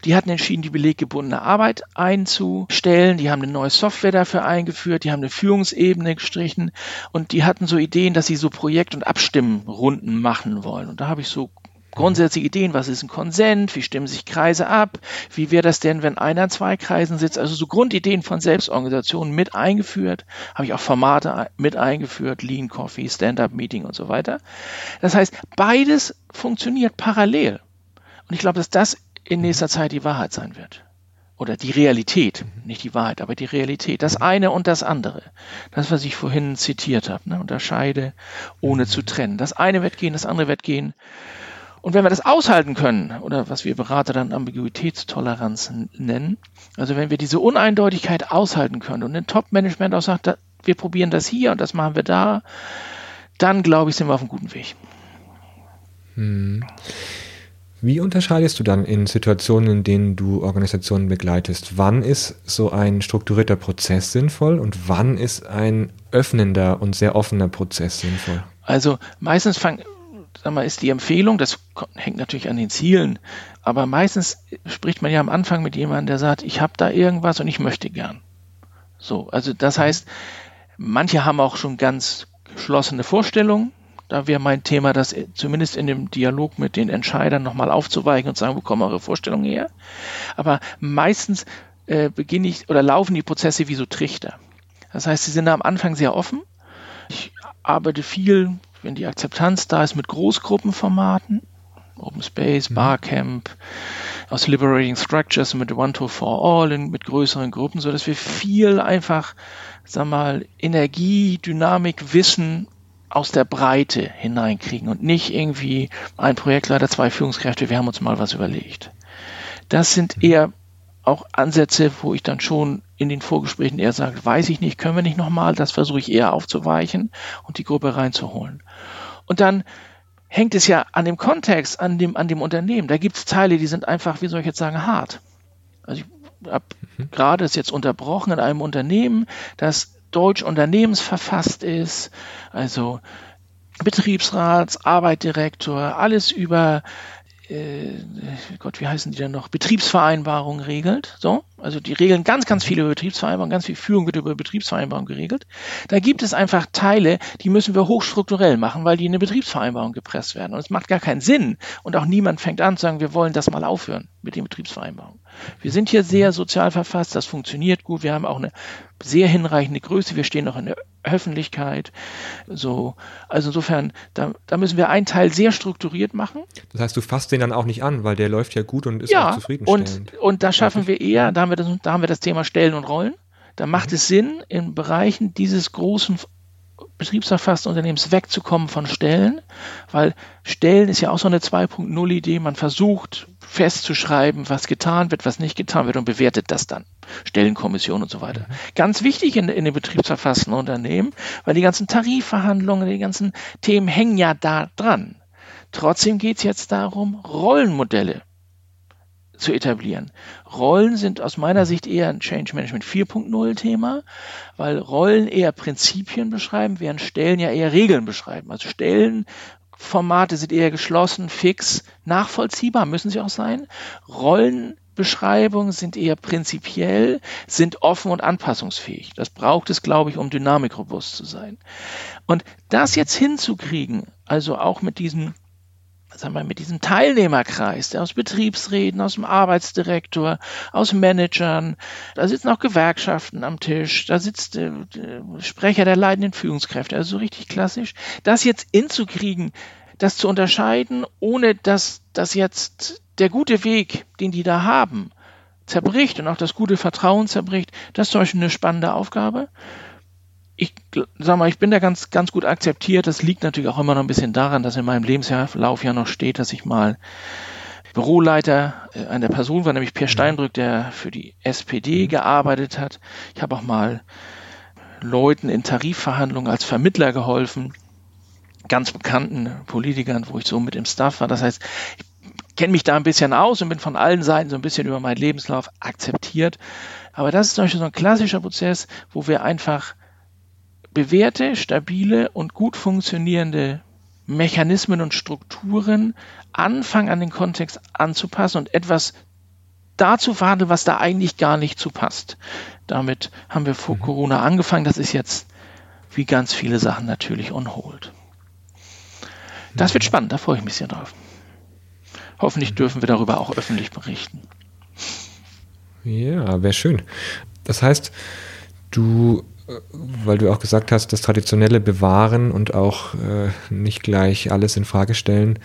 die hatten entschieden, die beleggebundene Arbeit einzustellen. Die haben eine neue Software dafür eingeführt. Die haben eine Führungsebene gestrichen. Und die hatten so Ideen, dass sie so Projekt- und Abstimmrunden machen wollen. Und da habe ich so grundsätzliche Ideen, was ist ein Konsent, wie stimmen sich Kreise ab, wie wäre das denn, wenn einer in zwei Kreisen sitzt, also so Grundideen von Selbstorganisationen mit eingeführt, habe ich auch Formate mit eingeführt, Lean Coffee, Stand-up-Meeting und so weiter. Das heißt, beides funktioniert parallel. Und ich glaube, dass das in nächster Zeit die Wahrheit sein wird. Oder die Realität, nicht die Wahrheit, aber die Realität. Das eine und das andere. Das, was ich vorhin zitiert habe. Ne? Unterscheide, ohne zu trennen. Das eine wird gehen, das andere wird gehen. Und wenn wir das aushalten können, oder was wir Berater dann Ambiguitätstoleranz nennen, also wenn wir diese Uneindeutigkeit aushalten können und ein Top-Management auch sagt, wir probieren das hier und das machen wir da, dann glaube ich, sind wir auf einem guten Weg. Hm. Wie unterscheidest du dann in Situationen, in denen du Organisationen begleitest? Wann ist so ein strukturierter Prozess sinnvoll und wann ist ein öffnender und sehr offener Prozess sinnvoll? Also meistens fang, sag mal, ist die Empfehlung, das hängt natürlich an den Zielen, aber meistens spricht man ja am Anfang mit jemandem, der sagt, ich habe da irgendwas und ich möchte gern. So, also das heißt, manche haben auch schon ganz geschlossene Vorstellungen, da wäre mein Thema, das zumindest in dem Dialog mit den Entscheidern nochmal aufzuweichen und sagen, wo kommen eure Vorstellungen her? Aber meistens äh, beginne ich oder laufen die Prozesse wie so Trichter. Das heißt, sie sind am Anfang sehr offen. Ich arbeite viel, wenn die Akzeptanz da ist, mit Großgruppenformaten. Open Space, mhm. Barcamp, aus Liberating Structures mit One to For All in, mit größeren Gruppen, so dass wir viel einfach, sag mal, Energie, Dynamik, Wissen aus der Breite hineinkriegen und nicht irgendwie ein Projektleiter, zwei Führungskräfte, wir haben uns mal was überlegt. Das sind eher auch Ansätze, wo ich dann schon in den Vorgesprächen eher sage, weiß ich nicht, können wir nicht nochmal, das versuche ich eher aufzuweichen und die Gruppe reinzuholen. Und dann hängt es ja an dem Kontext, an dem, an dem Unternehmen. Da gibt es Teile, die sind einfach, wie soll ich jetzt sagen, hart. Also ich habe mhm. gerade ist jetzt unterbrochen in einem Unternehmen, das deutsch unternehmensverfasst ist, also Betriebsrats, Arbeitdirektor, alles über äh, Gott, wie heißen die denn noch, Betriebsvereinbarungen regelt. So, also die regeln ganz, ganz viele über Betriebsvereinbarungen, ganz viel Führung wird über Betriebsvereinbarungen geregelt. Da gibt es einfach Teile, die müssen wir hochstrukturell machen, weil die in eine Betriebsvereinbarung gepresst werden. Und es macht gar keinen Sinn. Und auch niemand fängt an zu sagen, wir wollen das mal aufhören mit den Betriebsvereinbarungen. Wir sind hier sehr sozial verfasst, das funktioniert gut. Wir haben auch eine sehr hinreichende Größe. Wir stehen noch in der Öffentlichkeit. So, also insofern, da, da müssen wir einen Teil sehr strukturiert machen. Das heißt, du fasst den dann auch nicht an, weil der läuft ja gut und ist ja, auch zufriedenstellend. Und, und da schaffen wir eher, da haben wir das, da haben wir das Thema Stellen und Rollen. Da macht mhm. es Sinn, in Bereichen dieses großen betriebserfassten Unternehmens wegzukommen von Stellen, weil Stellen ist ja auch so eine 2.0 Idee. Man versucht festzuschreiben, was getan wird, was nicht getan wird und bewertet das dann. Stellenkommission und so weiter. Mhm. Ganz wichtig in, in den betriebsverfassten Unternehmen, weil die ganzen Tarifverhandlungen, die ganzen Themen hängen ja da dran. Trotzdem geht es jetzt darum, Rollenmodelle zu etablieren. Rollen sind aus meiner Sicht eher ein Change Management 4.0 Thema, weil Rollen eher Prinzipien beschreiben, während Stellen ja eher Regeln beschreiben. Also Stellenformate sind eher geschlossen, fix, nachvollziehbar müssen sie auch sein. Rollenbeschreibungen sind eher prinzipiell, sind offen und anpassungsfähig. Das braucht es, glaube ich, um dynamikrobust zu sein. Und das jetzt hinzukriegen, also auch mit diesen sagen wir, mit diesem Teilnehmerkreis, der aus Betriebsräten, aus dem Arbeitsdirektor, aus Managern, da sitzen auch Gewerkschaften am Tisch, da sitzt äh, Sprecher der leitenden Führungskräfte, also so richtig klassisch, das jetzt hinzukriegen, das zu unterscheiden, ohne dass das jetzt der gute Weg, den die da haben, zerbricht und auch das gute Vertrauen zerbricht, das ist zum Beispiel eine spannende Aufgabe ich sag mal, ich bin da ganz, ganz gut akzeptiert. Das liegt natürlich auch immer noch ein bisschen daran, dass in meinem Lebenslauf ja noch steht, dass ich mal Büroleiter äh, einer Person war, nämlich Pierre Steinbrück, der für die SPD mhm. gearbeitet hat. Ich habe auch mal Leuten in Tarifverhandlungen als Vermittler geholfen, ganz bekannten Politikern, wo ich so mit im Staff war. Das heißt, ich kenne mich da ein bisschen aus und bin von allen Seiten so ein bisschen über meinen Lebenslauf akzeptiert. Aber das ist zum Beispiel so ein klassischer Prozess, wo wir einfach bewährte, stabile und gut funktionierende Mechanismen und Strukturen anfangen an den Kontext anzupassen und etwas dazu verhandeln, was da eigentlich gar nicht zu passt. Damit haben wir vor mhm. Corona angefangen. Das ist jetzt wie ganz viele Sachen natürlich on hold. Das wird mhm. spannend, da freue ich mich sehr drauf. Hoffentlich mhm. dürfen wir darüber auch öffentlich berichten. Ja, wäre schön. Das heißt, du weil du auch gesagt hast, das Traditionelle bewahren und auch äh, nicht gleich alles in Frage stellen.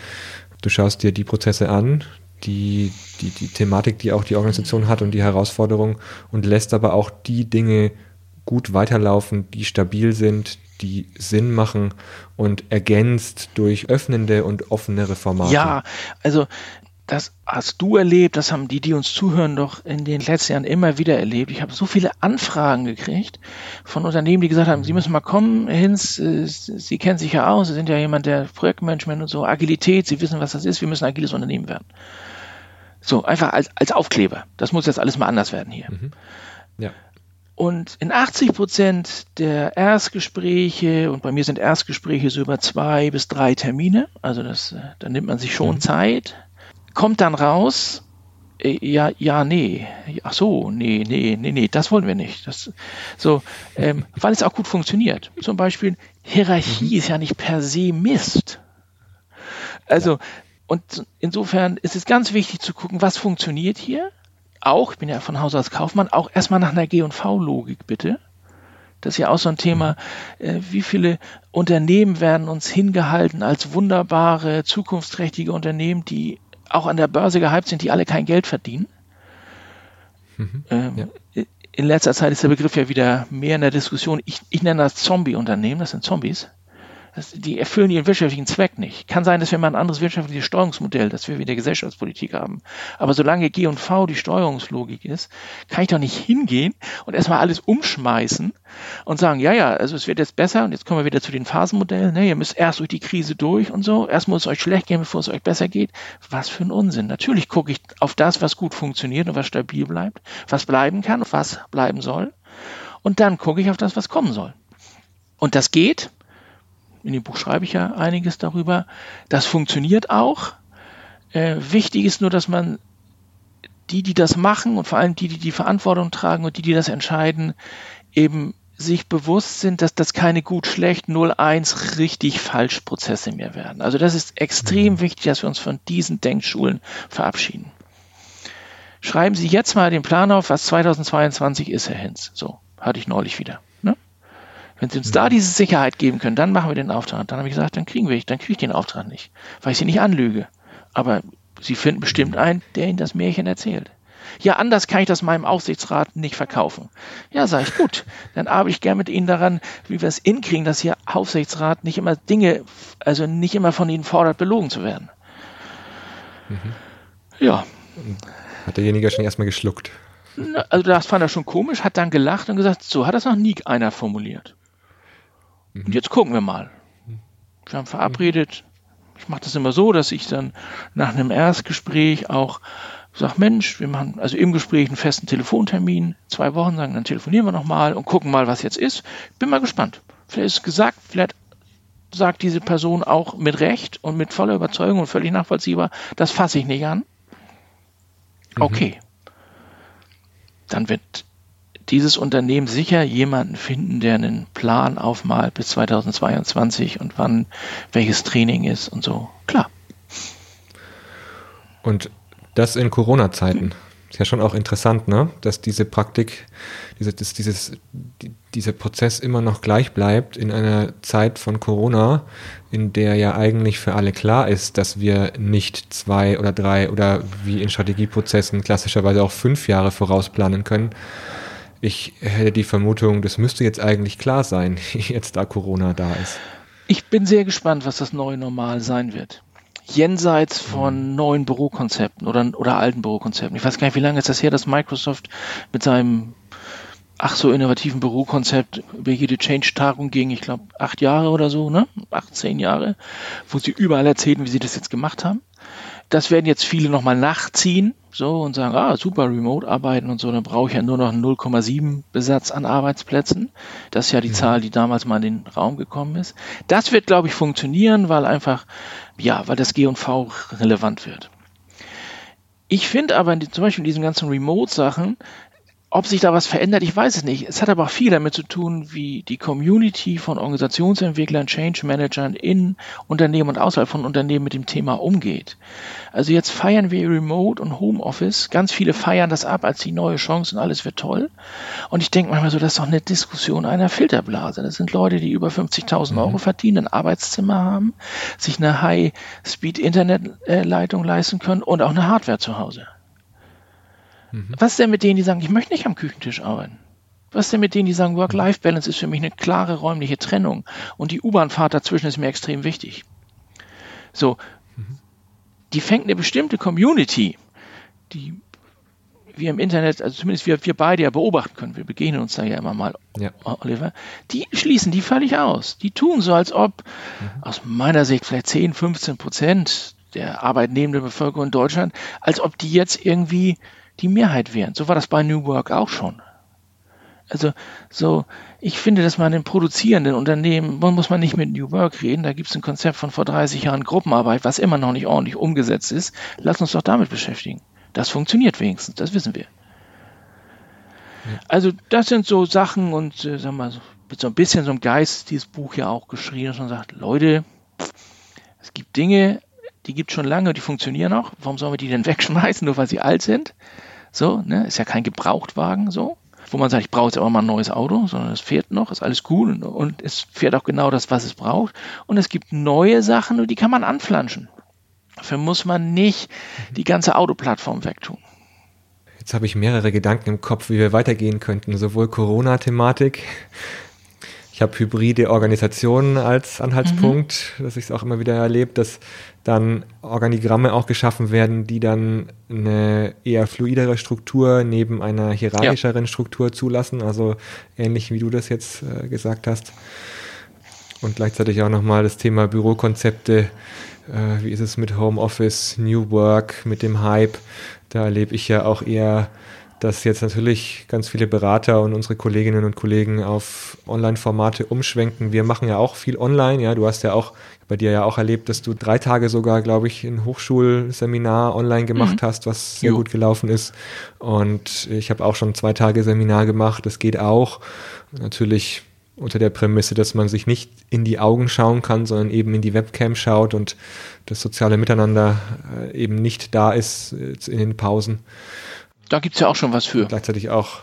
Du schaust dir die Prozesse an, die, die, die Thematik, die auch die Organisation hat und die Herausforderung und lässt aber auch die Dinge gut weiterlaufen, die stabil sind, die Sinn machen und ergänzt durch öffnende und offenere Formate. Ja, also das hast du erlebt, das haben die, die uns zuhören, doch in den letzten Jahren immer wieder erlebt. Ich habe so viele Anfragen gekriegt von Unternehmen, die gesagt haben, sie müssen mal kommen, Hinz, äh, Sie kennen sich ja aus, Sie sind ja jemand, der Projektmanagement und so, Agilität, Sie wissen, was das ist, wir müssen ein agiles Unternehmen werden. So, einfach als, als Aufkleber. Das muss jetzt alles mal anders werden hier. Mhm. Ja. Und in 80 Prozent der Erstgespräche, und bei mir sind Erstgespräche so über zwei bis drei Termine, also das, äh, da nimmt man sich schon mhm. Zeit, kommt dann raus, äh, ja, ja, nee, ach so, nee, nee, nee, nee, das wollen wir nicht. Das, so, ähm, weil es auch gut funktioniert. Zum Beispiel, Hierarchie mhm. ist ja nicht per se Mist. Also, und insofern ist es ganz wichtig zu gucken, was funktioniert hier. Auch, ich bin ja von Haus aus Kaufmann, auch erstmal nach einer G&V-Logik bitte. Das ist ja auch so ein Thema. Äh, wie viele Unternehmen werden uns hingehalten als wunderbare, zukunftsträchtige Unternehmen, die auch an der Börse gehypt sind, die alle kein Geld verdienen? Mhm, ähm, ja. In letzter Zeit ist der Begriff ja wieder mehr in der Diskussion. Ich, ich nenne das Zombie-Unternehmen, das sind Zombies. Das, die erfüllen ihren wirtschaftlichen Zweck nicht. Kann sein, dass wir mal ein anderes wirtschaftliches Steuerungsmodell, dass wir wieder Gesellschaftspolitik haben. Aber solange G und V die Steuerungslogik ist, kann ich doch nicht hingehen und erstmal alles umschmeißen und sagen, ja, ja, also es wird jetzt besser und jetzt kommen wir wieder zu den Phasenmodellen. Ne, ihr müsst erst durch die Krise durch und so. Erst muss es euch schlecht gehen, bevor es euch besser geht. Was für ein Unsinn. Natürlich gucke ich auf das, was gut funktioniert und was stabil bleibt, was bleiben kann und was bleiben soll. Und dann gucke ich auf das, was kommen soll. Und das geht, in dem Buch schreibe ich ja einiges darüber. Das funktioniert auch. Äh, wichtig ist nur, dass man die, die das machen und vor allem die, die die Verantwortung tragen und die, die das entscheiden, eben sich bewusst sind, dass das keine gut, schlecht, 0-1 richtig falsch Prozesse mehr werden. Also das ist extrem mhm. wichtig, dass wir uns von diesen Denkschulen verabschieden. Schreiben Sie jetzt mal den Plan auf, was 2022 ist, Herr Hinz. So, hatte ich neulich wieder. Wenn Sie uns mhm. da diese Sicherheit geben können, dann machen wir den Auftrag. Dann habe ich gesagt, dann kriegen wir, dann kriege ich den Auftrag nicht, weil ich Sie nicht anlüge. Aber Sie finden bestimmt einen, der Ihnen das Märchen erzählt. Ja, anders kann ich das meinem Aufsichtsrat nicht verkaufen. Ja, sage ich, gut. Dann arbeite ich gerne mit Ihnen daran, wie wir es hinkriegen, dass Ihr Aufsichtsrat nicht immer Dinge, also nicht immer von Ihnen fordert, belogen zu werden. Mhm. Ja. Hat derjenige schon erstmal geschluckt? Also das fand er schon komisch, hat dann gelacht und gesagt, so hat das noch nie einer formuliert. Mhm. Und jetzt gucken wir mal. Wir haben verabredet, ich mache das immer so, dass ich dann nach einem Erstgespräch auch sage, Mensch, wir machen also im Gespräch einen festen Telefontermin, zwei Wochen sagen, dann telefonieren wir nochmal und gucken mal, was jetzt ist. Bin mal gespannt. Vielleicht ist es gesagt, vielleicht sagt diese Person auch mit Recht und mit voller Überzeugung und völlig nachvollziehbar, das fasse ich nicht an. Mhm. Okay. Dann wird dieses Unternehmen sicher jemanden finden, der einen Plan aufmalt bis 2022 und wann welches Training ist und so. Klar. Und das in Corona-Zeiten. Ist ja schon auch interessant, ne? dass diese Praktik, diese, dass dieses, die, dieser Prozess immer noch gleich bleibt in einer Zeit von Corona, in der ja eigentlich für alle klar ist, dass wir nicht zwei oder drei oder wie in Strategieprozessen klassischerweise auch fünf Jahre vorausplanen können, ich hätte die Vermutung, das müsste jetzt eigentlich klar sein, jetzt da Corona da ist. Ich bin sehr gespannt, was das neue Normal sein wird. Jenseits von mhm. neuen Bürokonzepten oder, oder alten Bürokonzepten. Ich weiß gar nicht, wie lange ist das her, dass Microsoft mit seinem ach so innovativen Bürokonzept über jede Change-Tagung ging. Ich glaube, acht Jahre oder so, ne? Acht, zehn Jahre, wo sie überall erzählen, wie sie das jetzt gemacht haben. Das werden jetzt viele nochmal nachziehen, so und sagen, ah, super Remote arbeiten und so, dann brauche ich ja nur noch einen 0,7 Besatz an Arbeitsplätzen. Das ist ja die ja. Zahl, die damals mal in den Raum gekommen ist. Das wird, glaube ich, funktionieren, weil einfach, ja, weil das G&V relevant wird. Ich finde aber zum Beispiel in diesen ganzen Remote-Sachen, ob sich da was verändert, ich weiß es nicht. Es hat aber auch viel damit zu tun, wie die Community von Organisationsentwicklern, Change Managern in Unternehmen und außerhalb von Unternehmen mit dem Thema umgeht. Also jetzt feiern wir Remote und Homeoffice. Ganz viele feiern das ab als die neue Chance und alles wird toll. Und ich denke manchmal so, das ist doch eine Diskussion einer Filterblase. Das sind Leute, die über 50.000 Euro mhm. verdienen, ein Arbeitszimmer haben, sich eine High-Speed-Internetleitung leisten können und auch eine Hardware zu Hause. Mhm. Was ist denn mit denen, die sagen, ich möchte nicht am Küchentisch arbeiten? Was ist denn mit denen, die sagen, Work-Life-Balance ist für mich eine klare räumliche Trennung und die U-Bahn-Fahrt dazwischen ist mir extrem wichtig? So, mhm. die fängt eine bestimmte Community, die wir im Internet, also zumindest wir, wir beide ja beobachten können, wir begegnen uns da ja immer mal, ja. Oliver, die schließen die völlig aus. Die tun so, als ob mhm. aus meiner Sicht vielleicht 10, 15 Prozent der arbeitnehmenden Bevölkerung in Deutschland, als ob die jetzt irgendwie die Mehrheit wären. So war das bei New Work auch schon. Also so, ich finde, dass man in produzierenden Unternehmen, muss man nicht mit New Work reden, da gibt es ein Konzept von vor 30 Jahren Gruppenarbeit, was immer noch nicht ordentlich umgesetzt ist. Lass uns doch damit beschäftigen. Das funktioniert wenigstens, das wissen wir. Also das sind so Sachen und äh, sag mal, mit so ein bisschen so einem Geist dieses Buch ja auch geschrieben, dass man sagt, Leute, es gibt Dinge, die gibt es schon lange, die funktionieren auch. Warum sollen wir die denn wegschmeißen, nur weil sie alt sind? So, ne? Ist ja kein Gebrauchtwagen so. wo man sagt, ich brauche jetzt aber mal ein neues Auto, sondern es fährt noch, ist alles cool und, und es fährt auch genau das, was es braucht. Und es gibt neue Sachen und die kann man anflanschen. Dafür muss man nicht die ganze Autoplattform wegtun. Jetzt habe ich mehrere Gedanken im Kopf, wie wir weitergehen könnten. Sowohl Corona-Thematik, ich habe hybride Organisationen als Anhaltspunkt, mhm. dass ich es auch immer wieder erlebe, dass dann Organigramme auch geschaffen werden, die dann eine eher fluidere Struktur neben einer hierarchischeren ja. Struktur zulassen, also ähnlich wie du das jetzt äh, gesagt hast. Und gleichzeitig auch nochmal das Thema Bürokonzepte. Äh, wie ist es mit Homeoffice, New Work, mit dem Hype? Da erlebe ich ja auch eher dass jetzt natürlich ganz viele Berater und unsere Kolleginnen und Kollegen auf Online-Formate umschwenken. Wir machen ja auch viel online. Ja, du hast ja auch bei dir ja auch erlebt, dass du drei Tage sogar, glaube ich, ein Hochschulseminar online gemacht mhm. hast, was sehr jo. gut gelaufen ist. Und ich habe auch schon zwei Tage Seminar gemacht. Das geht auch. Natürlich unter der Prämisse, dass man sich nicht in die Augen schauen kann, sondern eben in die Webcam schaut und das soziale Miteinander äh, eben nicht da ist in den Pausen. Da gibt es ja auch schon was für. Gleichzeitig auch.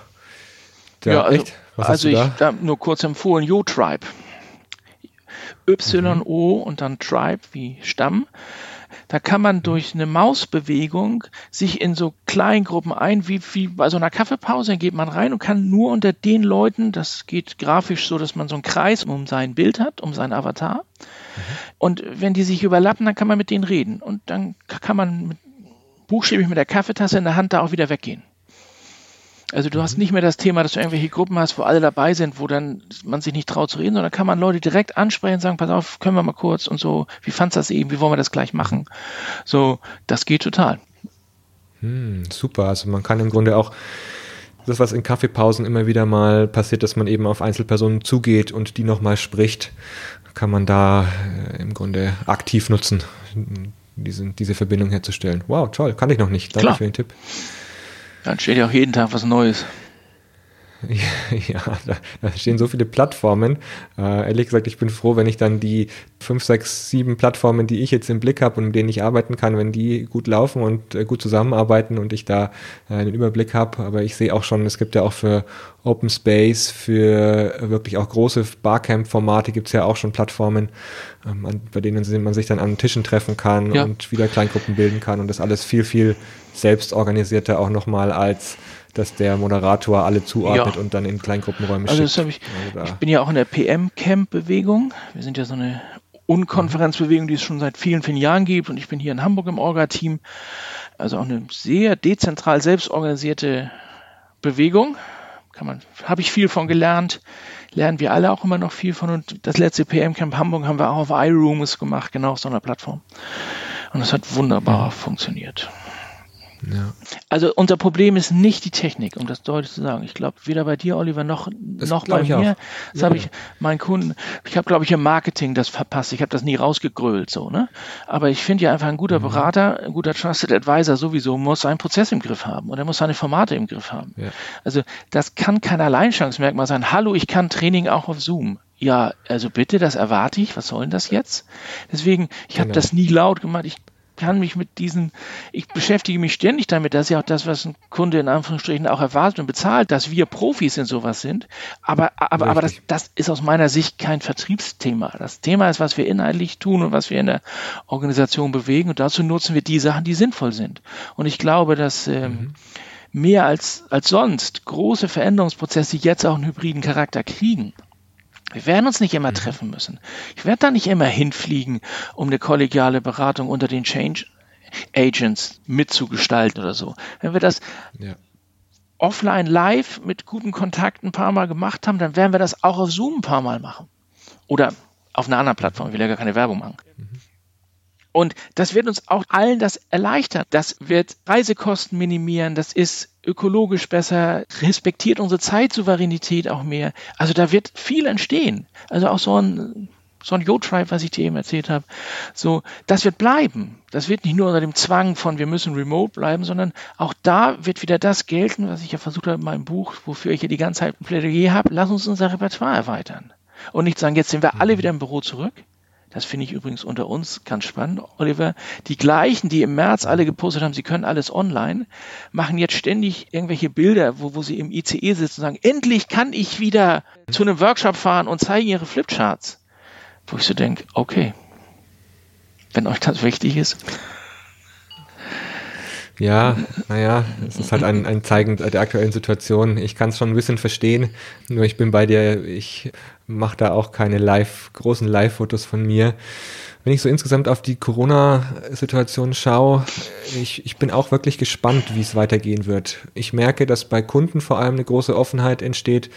Der, ja, also, also ich da? nur kurz empfohlen, Yo-Tribe. Y-O und dann Tribe wie Stamm. Da kann man durch eine Mausbewegung sich in so Kleingruppen ein, wie, wie bei so einer Kaffeepause, dann geht man rein und kann nur unter den Leuten, das geht grafisch so, dass man so einen Kreis um sein Bild hat, um sein Avatar. Mhm. Und wenn die sich überlappen, dann kann man mit denen reden. Und dann kann man mit buchstäblich mit der Kaffeetasse in der Hand da auch wieder weggehen. Also du hast mhm. nicht mehr das Thema, dass du irgendwelche Gruppen hast, wo alle dabei sind, wo dann man sich nicht traut zu reden, sondern kann man Leute direkt ansprechen und sagen, pass auf, können wir mal kurz und so, wie fandst du das eben, wie wollen wir das gleich machen? So, das geht total. Hm, super, also man kann im Grunde auch das, was in Kaffeepausen immer wieder mal passiert, dass man eben auf Einzelpersonen zugeht und die nochmal spricht, kann man da äh, im Grunde aktiv nutzen diese, diese Verbindung herzustellen. Wow, toll, kann ich noch nicht. Danke Klar. für den Tipp. Dann steht ja auch jeden Tag was Neues. Ja, da, da, stehen so viele Plattformen. Äh, ehrlich gesagt, ich bin froh, wenn ich dann die fünf, sechs, sieben Plattformen, die ich jetzt im Blick habe und mit denen ich arbeiten kann, wenn die gut laufen und äh, gut zusammenarbeiten und ich da äh, einen Überblick habe. Aber ich sehe auch schon, es gibt ja auch für Open Space, für wirklich auch große Barcamp-Formate gibt es ja auch schon Plattformen, ähm, an, bei denen man sich dann an Tischen treffen kann ja. und wieder Kleingruppen bilden kann und das alles viel, viel selbstorganisierter auch nochmal als dass der Moderator alle zuordnet ja. und dann in Kleingruppenräume also schickt. Ich, also ich, bin ja auch in der PM-Camp-Bewegung. Wir sind ja so eine Unkonferenzbewegung, die es schon seit vielen, vielen Jahren gibt und ich bin hier in Hamburg im Orga-Team. Also auch eine sehr dezentral selbstorganisierte Bewegung. Kann man, habe ich viel von gelernt. Lernen wir alle auch immer noch viel von. Und das letzte PM-Camp Hamburg haben wir auch auf iRooms gemacht, genau auf so einer Plattform. Und das hat wunderbar funktioniert. Ja. Also unser Problem ist nicht die Technik, um das deutlich zu sagen. Ich glaube, weder bei dir, Oliver, noch, noch bei mir. Auch. Das ja. habe ich meinen Kunden, ich habe, glaube ich, im Marketing das verpasst. Ich habe das nie rausgegrölt, so, ne? Aber ich finde ja einfach ein guter mhm. Berater, ein guter Trusted Advisor sowieso muss seinen Prozess im Griff haben und er muss seine Formate im Griff haben. Ja. Also das kann kein Alleinstellungsmerkmal sein. Hallo, ich kann Training auch auf Zoom. Ja, also bitte, das erwarte ich. Was soll denn das jetzt? Deswegen, ich habe genau. das nie laut gemacht. Ich kann mich mit diesen, ich beschäftige mich ständig damit, dass ja auch das, was ein Kunde in Anführungsstrichen auch erwartet und bezahlt, dass wir Profis in sowas sind. Aber, aber, aber das, das ist aus meiner Sicht kein Vertriebsthema. Das Thema ist, was wir inhaltlich tun und was wir in der Organisation bewegen. Und dazu nutzen wir die Sachen, die sinnvoll sind. Und ich glaube, dass ähm, mhm. mehr als, als sonst große Veränderungsprozesse jetzt auch einen hybriden Charakter kriegen. Wir werden uns nicht immer mhm. treffen müssen. Ich werde da nicht immer hinfliegen, um eine kollegiale Beratung unter den Change Agents mitzugestalten oder so. Wenn wir das ja. offline live mit guten Kontakten ein paar Mal gemacht haben, dann werden wir das auch auf Zoom ein paar Mal machen. Oder auf einer anderen Plattform. Ich will ja gar keine Werbung machen. Mhm. Und das wird uns auch allen das erleichtern. Das wird Reisekosten minimieren. Das ist ökologisch besser, respektiert unsere Zeitsouveränität auch mehr. Also da wird viel entstehen. Also auch so ein so ein Yo-Tribe, was ich dir eben erzählt habe, so, das wird bleiben. Das wird nicht nur unter dem Zwang von wir müssen remote bleiben, sondern auch da wird wieder das gelten, was ich ja versucht habe in meinem Buch, wofür ich ja die ganze Zeit ein Plädoyer habe, lass uns unser Repertoire erweitern. Und nicht sagen, jetzt sind wir alle wieder im Büro zurück. Das finde ich übrigens unter uns ganz spannend, Oliver, die gleichen, die im März alle gepostet haben, sie können alles online, machen jetzt ständig irgendwelche Bilder, wo, wo sie im ICE sitzen und sagen, endlich kann ich wieder zu einem Workshop fahren und zeigen ihre Flipcharts. Wo ich so denke, okay, wenn euch das wichtig ist. Ja, naja, es ist halt ein, ein Zeigen der aktuellen Situation. Ich kann es schon ein bisschen verstehen, nur ich bin bei dir, ich mache da auch keine live, großen Live-Fotos von mir. Wenn ich so insgesamt auf die Corona-Situation schaue, ich, ich bin auch wirklich gespannt, wie es weitergehen wird. Ich merke, dass bei Kunden vor allem eine große Offenheit entsteht,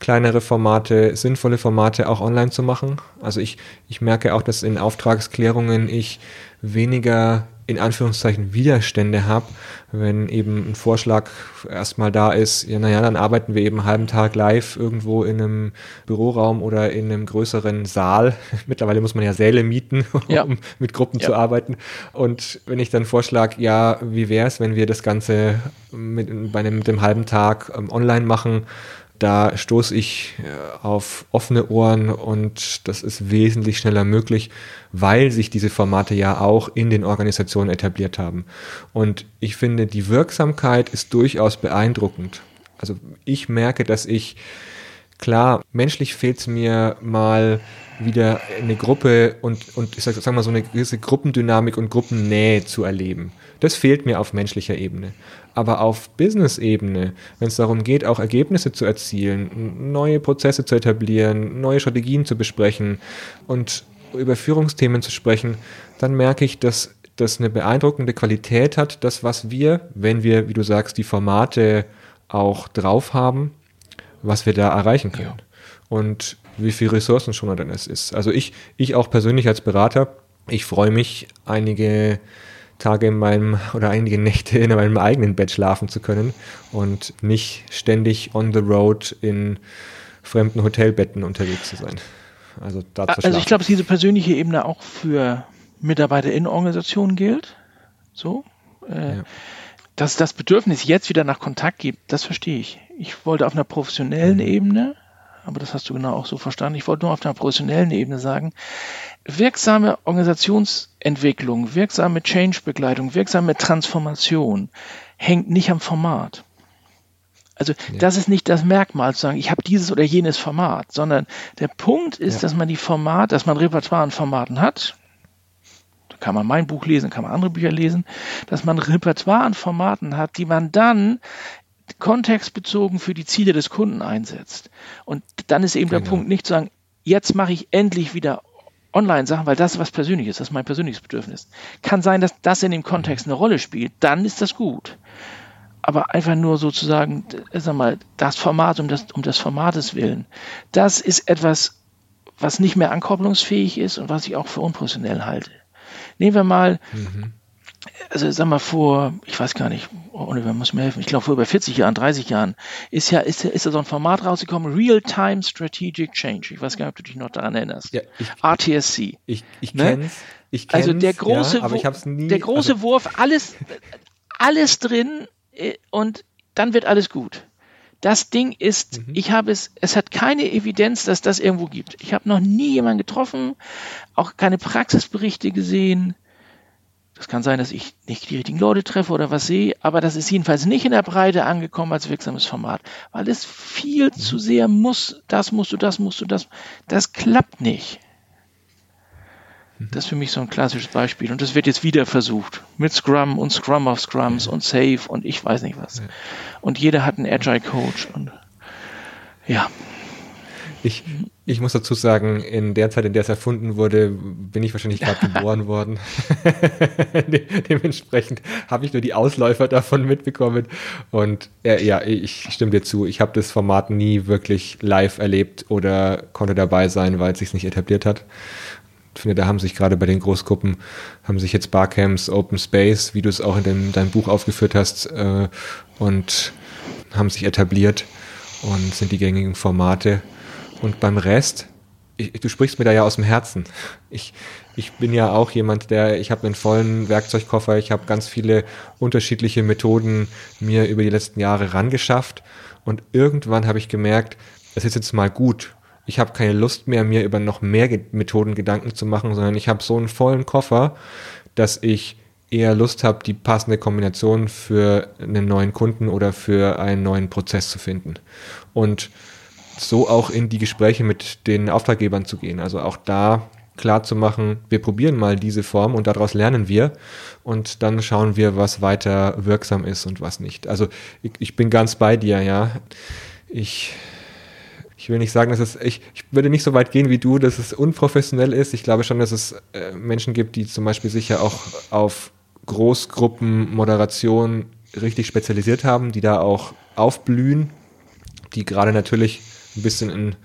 kleinere Formate, sinnvolle Formate auch online zu machen. Also ich, ich merke auch, dass in Auftragsklärungen ich weniger in Anführungszeichen Widerstände habe, wenn eben ein Vorschlag erstmal da ist, ja, naja, dann arbeiten wir eben einen halben Tag live irgendwo in einem Büroraum oder in einem größeren Saal. Mittlerweile muss man ja Säle mieten, um ja. mit Gruppen ja. zu arbeiten. Und wenn ich dann vorschlage, ja, wie wäre es, wenn wir das Ganze mit, bei einem, mit dem halben Tag ähm, online machen, da stoße ich äh, auf offene Ohren und das ist wesentlich schneller möglich, weil sich diese Formate ja auch in den Organisationen etabliert haben. Und ich finde, die Wirksamkeit ist durchaus beeindruckend. Also ich merke, dass ich, klar, menschlich fehlt es mir mal wieder eine Gruppe und, und ich sag, sag mal so eine gewisse Gruppendynamik und Gruppennähe zu erleben. Das fehlt mir auf menschlicher Ebene. Aber auf Business-Ebene, wenn es darum geht, auch Ergebnisse zu erzielen, neue Prozesse zu etablieren, neue Strategien zu besprechen und über Führungsthemen zu sprechen, dann merke ich, dass das eine beeindruckende Qualität hat, das, was wir, wenn wir, wie du sagst, die Formate auch drauf haben, was wir da erreichen können. Ja. Und wie viel Ressourcen schon dann es ist. Also ich, ich auch persönlich als Berater, ich freue mich, einige Tage in meinem oder einige Nächte in meinem eigenen Bett schlafen zu können und nicht ständig on the road in fremden Hotelbetten unterwegs zu sein. Also, da zu also ich glaube, dass diese persönliche Ebene auch für Mitarbeiter in Organisationen gilt. So. Äh, ja. Dass das Bedürfnis jetzt wieder nach Kontakt gibt, das verstehe ich. Ich wollte auf einer professionellen mhm. Ebene aber das hast du genau auch so verstanden. Ich wollte nur auf einer professionellen Ebene sagen, wirksame Organisationsentwicklung, wirksame Change-Begleitung, wirksame Transformation hängt nicht am Format. Also ja. das ist nicht das Merkmal zu sagen, ich habe dieses oder jenes Format, sondern der Punkt ist, ja. dass man die Format, dass man Repertoire an Formaten hat. Da kann man mein Buch lesen, kann man andere Bücher lesen, dass man Repertoire an Formaten hat, die man dann kontextbezogen für die Ziele des Kunden einsetzt. Und dann ist eben genau. der Punkt, nicht zu sagen, jetzt mache ich endlich wieder Online-Sachen, weil das ist was Persönliches, das ist mein persönliches Bedürfnis. Kann sein, dass das in dem Kontext eine Rolle spielt, dann ist das gut. Aber einfach nur sozusagen, sag mal, das Format um das, um des Formates willen, das ist etwas, was nicht mehr ankopplungsfähig ist und was ich auch für unprofessionell halte. Nehmen wir mal mhm also sag mal vor, ich weiß gar nicht, Oliver muss mir helfen, ich glaube vor über 40 Jahren, 30 Jahren, ist ja, ist, ist ja so ein Format rausgekommen, Real-Time Strategic Change. Ich weiß gar nicht, ob du dich noch daran erinnerst. Ja, ich, RTSC. Ich, ich ne? kenn's. Ich kenn's, also der große, ja, nie, der große also Wurf, alles, alles drin äh, und dann wird alles gut. Das Ding ist, mhm. ich habe es, es hat keine Evidenz, dass das irgendwo gibt. Ich habe noch nie jemanden getroffen, auch keine Praxisberichte gesehen. Das kann sein, dass ich nicht die richtigen Leute treffe oder was sehe, aber das ist jedenfalls nicht in der Breite angekommen als wirksames Format, weil es viel zu sehr muss, das musst du, das musst du, das, das klappt nicht. Das ist für mich so ein klassisches Beispiel. Und das wird jetzt wieder versucht. Mit Scrum und Scrum of Scrums ja. und Safe und ich weiß nicht was. Ja. Und jeder hat einen Agile Coach und ja. Ich, ich muss dazu sagen, in der Zeit, in der es erfunden wurde, bin ich wahrscheinlich gerade geboren worden. Dementsprechend habe ich nur die Ausläufer davon mitbekommen. Und äh, ja, ich stimme dir zu. Ich habe das Format nie wirklich live erlebt oder konnte dabei sein, weil es sich nicht etabliert hat. Ich finde, da haben sich gerade bei den Großgruppen, haben sich jetzt Barcamps, Open Space, wie du es auch in dem, deinem Buch aufgeführt hast, äh, und haben sich etabliert und sind die gängigen Formate. Und beim Rest, ich, du sprichst mir da ja aus dem Herzen. Ich, ich bin ja auch jemand, der, ich habe einen vollen Werkzeugkoffer, ich habe ganz viele unterschiedliche Methoden mir über die letzten Jahre rangeschafft und irgendwann habe ich gemerkt, es ist jetzt mal gut. ich habe keine Lust mehr, mir über noch mehr Methoden Gedanken zu machen, sondern ich habe so einen vollen Koffer, dass ich eher Lust habe, die passende Kombination für einen neuen Kunden oder für einen neuen Prozess zu finden. Und so auch in die Gespräche mit den Auftraggebern zu gehen. Also auch da klar zu machen, wir probieren mal diese Form und daraus lernen wir und dann schauen wir, was weiter wirksam ist und was nicht. Also ich, ich bin ganz bei dir, ja. Ich ich will nicht sagen, dass es, ich, ich würde nicht so weit gehen wie du, dass es unprofessionell ist. Ich glaube schon, dass es äh, Menschen gibt, die zum Beispiel sich ja auch auf Großgruppenmoderation richtig spezialisiert haben, die da auch aufblühen, die gerade natürlich ein bisschen ein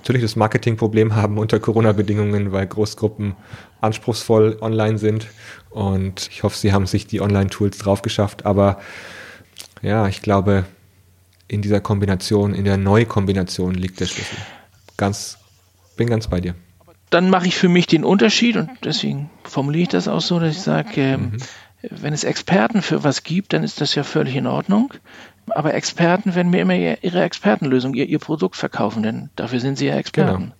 natürlich das Marketingproblem haben unter Corona-Bedingungen, weil Großgruppen anspruchsvoll online sind. Und ich hoffe, sie haben sich die Online-Tools drauf geschafft. Aber ja, ich glaube, in dieser Kombination, in der Neukombination liegt der Schlüssel. Ganz, bin ganz bei dir. Dann mache ich für mich den Unterschied und deswegen formuliere ich das auch so, dass ich sage, ähm, mhm. wenn es Experten für was gibt, dann ist das ja völlig in Ordnung. Aber Experten werden mir immer ihre Expertenlösung, ihr, ihr Produkt verkaufen, denn dafür sind sie ja Experten. Genau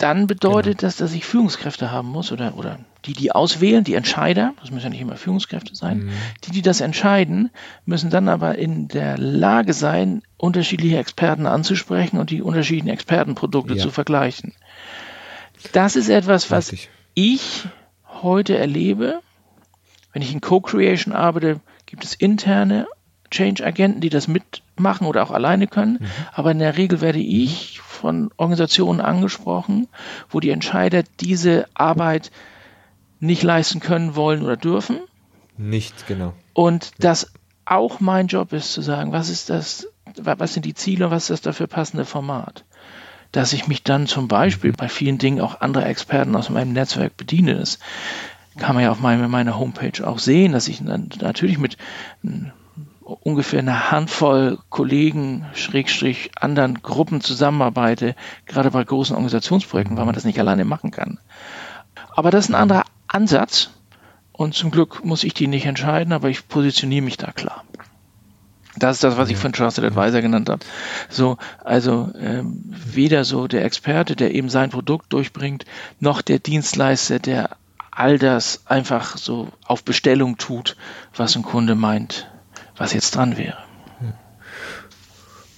dann bedeutet genau. das, dass ich Führungskräfte haben muss oder, oder die, die auswählen, die Entscheider, das müssen ja nicht immer Führungskräfte sein, mhm. die, die das entscheiden, müssen dann aber in der Lage sein, unterschiedliche Experten anzusprechen und die unterschiedlichen Expertenprodukte ja. zu vergleichen. Das ist etwas, was Richtig. ich heute erlebe. Wenn ich in Co-Creation arbeite, gibt es interne Change-Agenten, die das mitmachen oder auch alleine können. Mhm. Aber in der Regel werde ich von Organisationen angesprochen, wo die Entscheider diese Arbeit nicht leisten können, wollen oder dürfen. Nicht, genau. Und das auch mein Job ist zu sagen, was ist das, was sind die Ziele und was ist das dafür passende Format? Dass ich mich dann zum Beispiel bei vielen Dingen auch andere Experten aus meinem Netzwerk bediene. Das kann man ja auf meiner Homepage auch sehen, dass ich natürlich mit ungefähr eine Handvoll Kollegen, Schrägstrich, anderen Gruppen zusammenarbeite, gerade bei großen Organisationsprojekten, weil man das nicht alleine machen kann. Aber das ist ein anderer Ansatz und zum Glück muss ich die nicht entscheiden, aber ich positioniere mich da klar. Das ist das, was ich von Trusted Advisor genannt habe. So, also ähm, weder so der Experte, der eben sein Produkt durchbringt, noch der Dienstleister, der all das einfach so auf Bestellung tut, was ein Kunde meint, was jetzt dran wäre.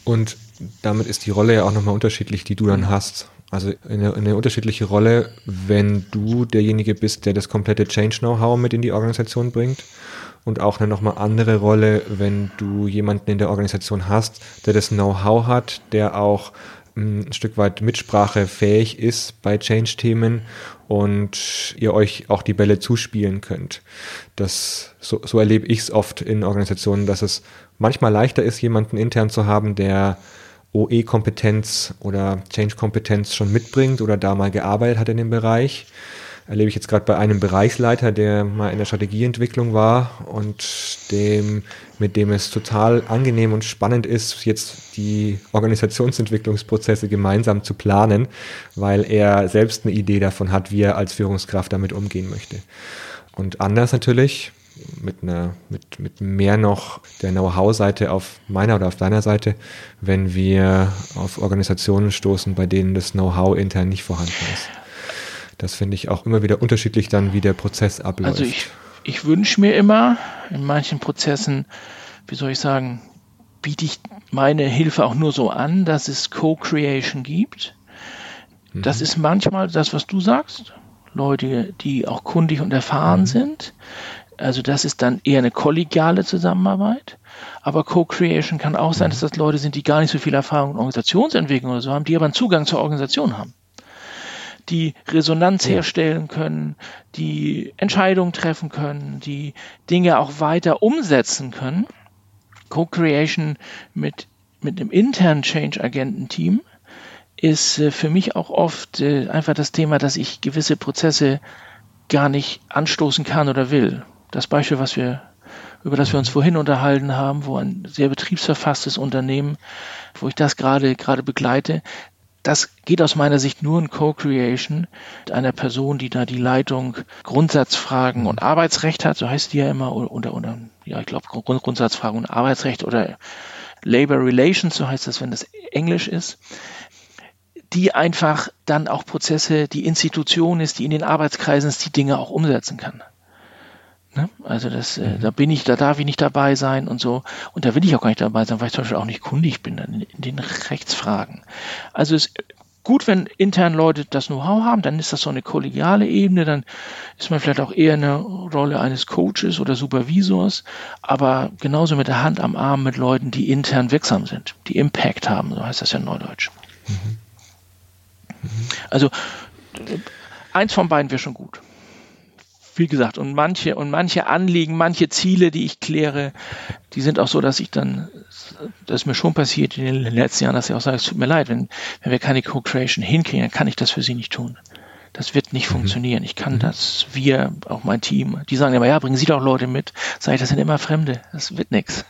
Und damit ist die Rolle ja auch nochmal unterschiedlich, die du dann hast. Also eine, eine unterschiedliche Rolle, wenn du derjenige bist, der das komplette Change-Know-how mit in die Organisation bringt. Und auch eine nochmal andere Rolle, wenn du jemanden in der Organisation hast, der das Know-how hat, der auch ein Stück weit mitsprachefähig ist bei Change-Themen und ihr euch auch die Bälle zuspielen könnt. Das, so, so erlebe ich es oft in Organisationen, dass es manchmal leichter ist, jemanden intern zu haben, der OE-Kompetenz oder Change-Kompetenz schon mitbringt oder da mal gearbeitet hat in dem Bereich erlebe ich jetzt gerade bei einem Bereichsleiter, der mal in der Strategieentwicklung war und dem, mit dem es total angenehm und spannend ist, jetzt die Organisationsentwicklungsprozesse gemeinsam zu planen, weil er selbst eine Idee davon hat, wie er als Führungskraft damit umgehen möchte. Und anders natürlich, mit einer, mit, mit mehr noch der Know-how-Seite auf meiner oder auf deiner Seite, wenn wir auf Organisationen stoßen, bei denen das Know-how intern nicht vorhanden ist. Das finde ich auch immer wieder unterschiedlich dann, wie der Prozess abläuft. Also ich, ich wünsche mir immer, in manchen Prozessen, wie soll ich sagen, biete ich meine Hilfe auch nur so an, dass es Co-Creation gibt. Mhm. Das ist manchmal das, was du sagst. Leute, die auch kundig und erfahren mhm. sind. Also das ist dann eher eine kollegiale Zusammenarbeit. Aber Co-Creation kann auch sein, mhm. dass das Leute sind, die gar nicht so viel Erfahrung in Organisationsentwicklung oder so haben, die aber einen Zugang zur Organisation haben die Resonanz herstellen können, die Entscheidungen treffen können, die Dinge auch weiter umsetzen können. Co-Creation mit, mit einem internen Change-Agenten-Team ist äh, für mich auch oft äh, einfach das Thema, dass ich gewisse Prozesse gar nicht anstoßen kann oder will. Das Beispiel, was wir über das wir uns vorhin unterhalten haben, wo ein sehr betriebsverfasstes Unternehmen, wo ich das gerade gerade begleite, das geht aus meiner Sicht nur in Co-Creation mit einer Person, die da die Leitung Grundsatzfragen und Arbeitsrecht hat, so heißt die ja immer, oder, oder ja, ich glaube Grundsatzfragen und Arbeitsrecht oder Labor Relations, so heißt das, wenn das Englisch ist. die einfach dann auch Prozesse, die Institution ist, die in den Arbeitskreisen ist, die Dinge auch umsetzen kann. Ne? Also das, äh, mhm. da bin ich, da darf ich nicht dabei sein und so. Und da will ich auch gar nicht dabei sein, weil ich zum Beispiel auch nicht kundig bin in, in den Rechtsfragen. Also es ist gut, wenn intern Leute das Know-how haben, dann ist das so eine kollegiale Ebene, dann ist man vielleicht auch eher eine Rolle eines Coaches oder Supervisors, aber genauso mit der Hand am Arm mit Leuten, die intern wirksam sind, die Impact haben, so heißt das ja in Neudeutsch. Mhm. Mhm. Also eins von beiden wäre schon gut wie gesagt, und manche, und manche Anliegen, manche Ziele, die ich kläre, die sind auch so, dass ich dann, das ist mir schon passiert in den letzten Jahren, dass ich auch sage, es tut mir leid, wenn, wenn wir keine Co-Creation hinkriegen, dann kann ich das für Sie nicht tun. Das wird nicht mhm. funktionieren. Ich kann mhm. das, wir, auch mein Team, die sagen immer, ja, bringen Sie doch Leute mit. Sag ich, das sind immer Fremde. Das wird nichts.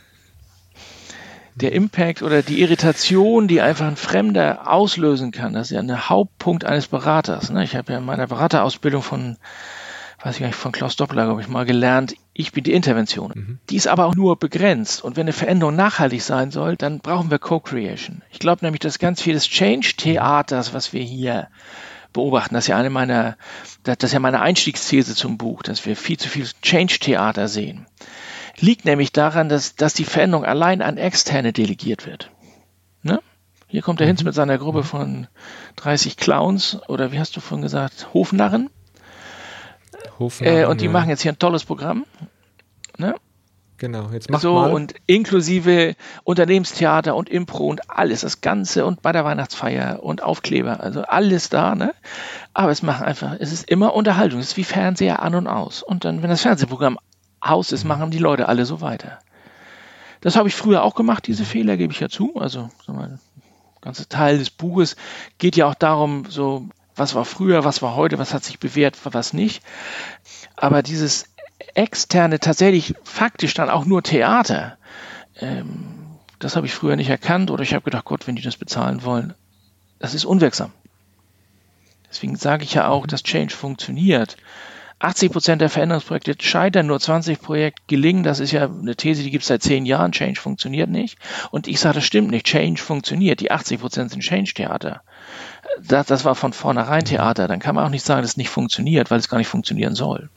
Der Impact oder die Irritation, die einfach ein Fremder auslösen kann, das ist ja ein Hauptpunkt eines Beraters. Ne? Ich habe ja in meiner Beraterausbildung von weiß ich gar nicht, von Klaus Doppler, habe ich mal gelernt, ich bin die Intervention. Mhm. Die ist aber auch nur begrenzt. Und wenn eine Veränderung nachhaltig sein soll, dann brauchen wir Co-Creation. Ich glaube nämlich, dass ganz viel des Change-Theaters, was wir hier beobachten, das ist ja eine meiner, das ist ja meine Einstiegsthese zum Buch, dass wir viel zu viel Change-Theater sehen. Liegt nämlich daran, dass, dass die Veränderung allein an Externe delegiert wird. Ne? Hier kommt der Hinz mhm. mit seiner Gruppe mhm. von 30 Clowns oder wie hast du vorhin gesagt, Hofnarren. Äh, und die ja. machen jetzt hier ein tolles Programm. Ne? Genau, jetzt macht so mal. und inklusive Unternehmenstheater und Impro und alles, das Ganze und bei der Weihnachtsfeier und Aufkleber, also alles da, ne? Aber es macht einfach, es ist immer Unterhaltung, es ist wie Fernseher an und aus. Und dann, wenn das Fernsehprogramm aus ist, machen die Leute alle so weiter. Das habe ich früher auch gemacht, diese Fehler gebe ich ja zu. Also, sag mal, ganze Teil des Buches geht ja auch darum, so was war früher, was war heute, was hat sich bewährt, was nicht. Aber dieses externe, tatsächlich faktisch dann auch nur Theater, ähm, das habe ich früher nicht erkannt oder ich habe gedacht, Gott, wenn die das bezahlen wollen, das ist unwirksam. Deswegen sage ich ja auch, dass Change funktioniert. 80 Prozent der Veränderungsprojekte scheitern, nur 20 Projekte gelingen. Das ist ja eine These, die gibt es seit zehn Jahren. Change funktioniert nicht. Und ich sage, das stimmt nicht. Change funktioniert. Die 80 Prozent sind Change-Theater. Das, das war von vornherein Theater. Dann kann man auch nicht sagen, dass es nicht funktioniert, weil es gar nicht funktionieren soll.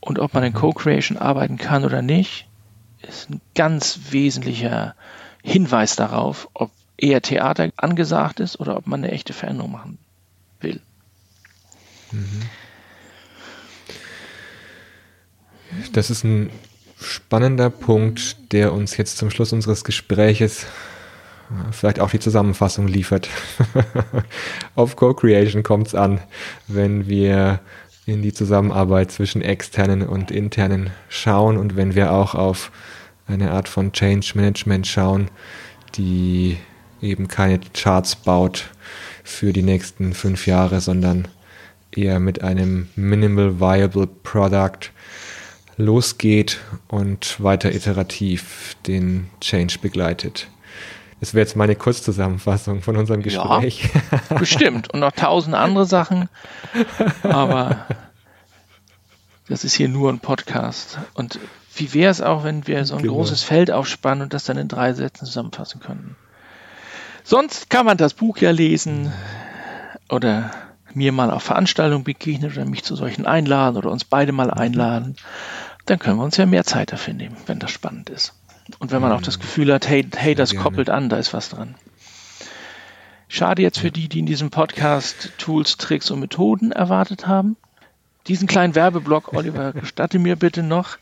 Und ob man in Co-Creation arbeiten kann oder nicht, ist ein ganz wesentlicher Hinweis darauf, ob eher Theater angesagt ist oder ob man eine echte Veränderung machen will. Mhm. Das ist ein spannender Punkt, der uns jetzt zum Schluss unseres Gespräches vielleicht auch die Zusammenfassung liefert. Auf Co-Creation kommt es an, wenn wir in die Zusammenarbeit zwischen externen und internen schauen und wenn wir auch auf eine Art von Change Management schauen, die eben keine Charts baut für die nächsten fünf Jahre, sondern eher mit einem Minimal Viable Product losgeht und weiter iterativ den Change begleitet. Das wäre jetzt meine Kurzzusammenfassung von unserem Gespräch. Ja, bestimmt. Und noch tausend andere Sachen. Aber das ist hier nur ein Podcast. Und wie wäre es auch, wenn wir so ein genau. großes Feld aufspannen und das dann in drei Sätzen zusammenfassen könnten? Sonst kann man das Buch ja lesen oder mir mal auf Veranstaltungen begegnen oder mich zu solchen einladen oder uns beide mal einladen dann können wir uns ja mehr Zeit dafür nehmen, wenn das spannend ist. Und wenn man auch das Gefühl hat, hey, hey, das koppelt an, da ist was dran. Schade jetzt für die, die in diesem Podcast Tools, Tricks und Methoden erwartet haben. Diesen kleinen Werbeblock, Oliver, gestatte mir bitte noch,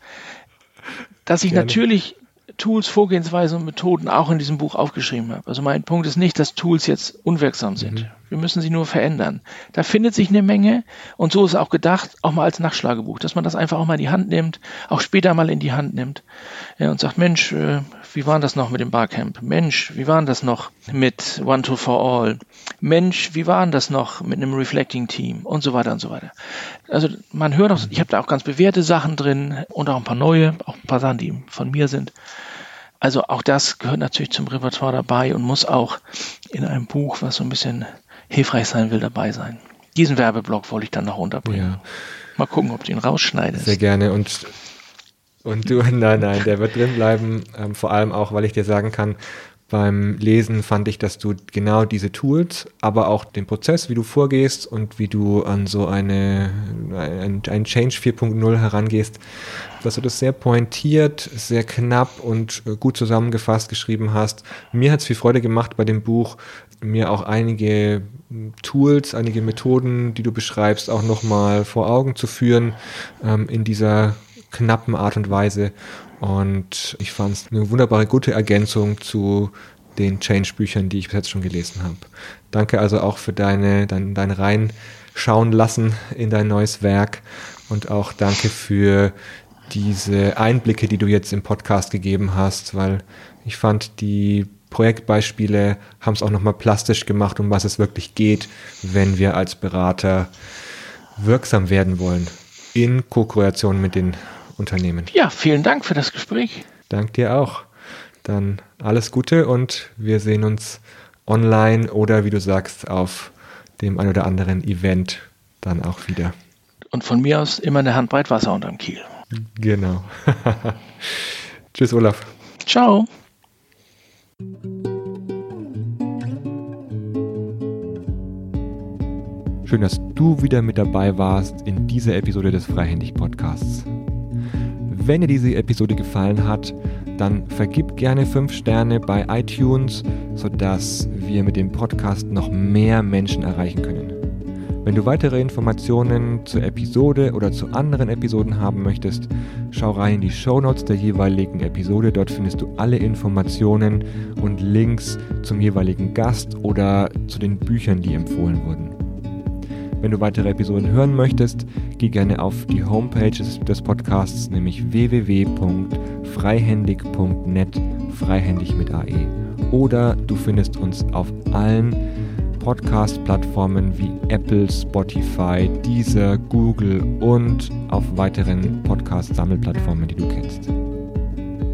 dass ich Gerne. natürlich Tools, Vorgehensweisen und Methoden auch in diesem Buch aufgeschrieben habe. Also mein Punkt ist nicht, dass Tools jetzt unwirksam sind. Mhm. Wir müssen sie nur verändern. Da findet sich eine Menge und so ist auch gedacht, auch mal als Nachschlagebuch, dass man das einfach auch mal in die Hand nimmt, auch später mal in die Hand nimmt ja, und sagt, Mensch, äh, wie war das noch mit dem Barcamp? Mensch, wie war das noch mit One Tool for All? Mensch, wie war das noch mit einem Reflecting Team? Und so weiter und so weiter. Also man hört auch, ich habe da auch ganz bewährte Sachen drin und auch ein paar neue, auch ein paar Sachen, die von mir sind. Also auch das gehört natürlich zum Repertoire dabei und muss auch in einem Buch, was so ein bisschen hilfreich sein will, dabei sein. Diesen Werbeblock wollte ich dann noch unterbringen. Ja. Mal gucken, ob du ihn rausschneidest. Sehr gerne und und du, nein, nein, der wird drin bleiben, ähm, vor allem auch, weil ich dir sagen kann, beim Lesen fand ich, dass du genau diese Tools, aber auch den Prozess, wie du vorgehst und wie du an so eine, ein, ein Change 4.0 herangehst, dass du das sehr pointiert, sehr knapp und äh, gut zusammengefasst geschrieben hast. Mir hat es viel Freude gemacht bei dem Buch, mir auch einige Tools, einige Methoden, die du beschreibst, auch nochmal vor Augen zu führen ähm, in dieser knappen Art und Weise. Und ich fand es eine wunderbare, gute Ergänzung zu den Change-Büchern, die ich bis jetzt schon gelesen habe. Danke also auch für deine, dein, dein Reinschauen lassen in dein neues Werk und auch danke für diese Einblicke, die du jetzt im Podcast gegeben hast, weil ich fand, die Projektbeispiele haben es auch nochmal plastisch gemacht, um was es wirklich geht, wenn wir als Berater wirksam werden wollen in Co-Kreation mit den Unternehmen. Ja, vielen Dank für das Gespräch. Dank dir auch. Dann alles Gute und wir sehen uns online oder wie du sagst auf dem ein oder anderen Event dann auch wieder. Und von mir aus immer eine Handbreit Wasser unterm Kiel. Genau. Tschüss, Olaf. Ciao. Schön, dass du wieder mit dabei warst in dieser Episode des Freihändig Podcasts. Wenn dir diese Episode gefallen hat, dann vergib gerne 5 Sterne bei iTunes, sodass wir mit dem Podcast noch mehr Menschen erreichen können. Wenn du weitere Informationen zur Episode oder zu anderen Episoden haben möchtest, schau rein in die Show Notes der jeweiligen Episode. Dort findest du alle Informationen und Links zum jeweiligen Gast oder zu den Büchern, die empfohlen wurden. Wenn du weitere Episoden hören möchtest, geh gerne auf die Homepage des Podcasts, nämlich www.freihändig.net, freihändig mit AE. Oder du findest uns auf allen Podcast-Plattformen wie Apple, Spotify, Deezer, Google und auf weiteren Podcast-Sammelplattformen, die du kennst.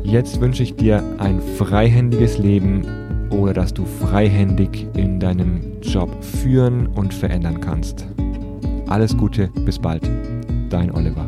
Jetzt wünsche ich dir ein freihändiges Leben oder dass du freihändig in deinem Job führen und verändern kannst. Alles Gute, bis bald. Dein Oliver.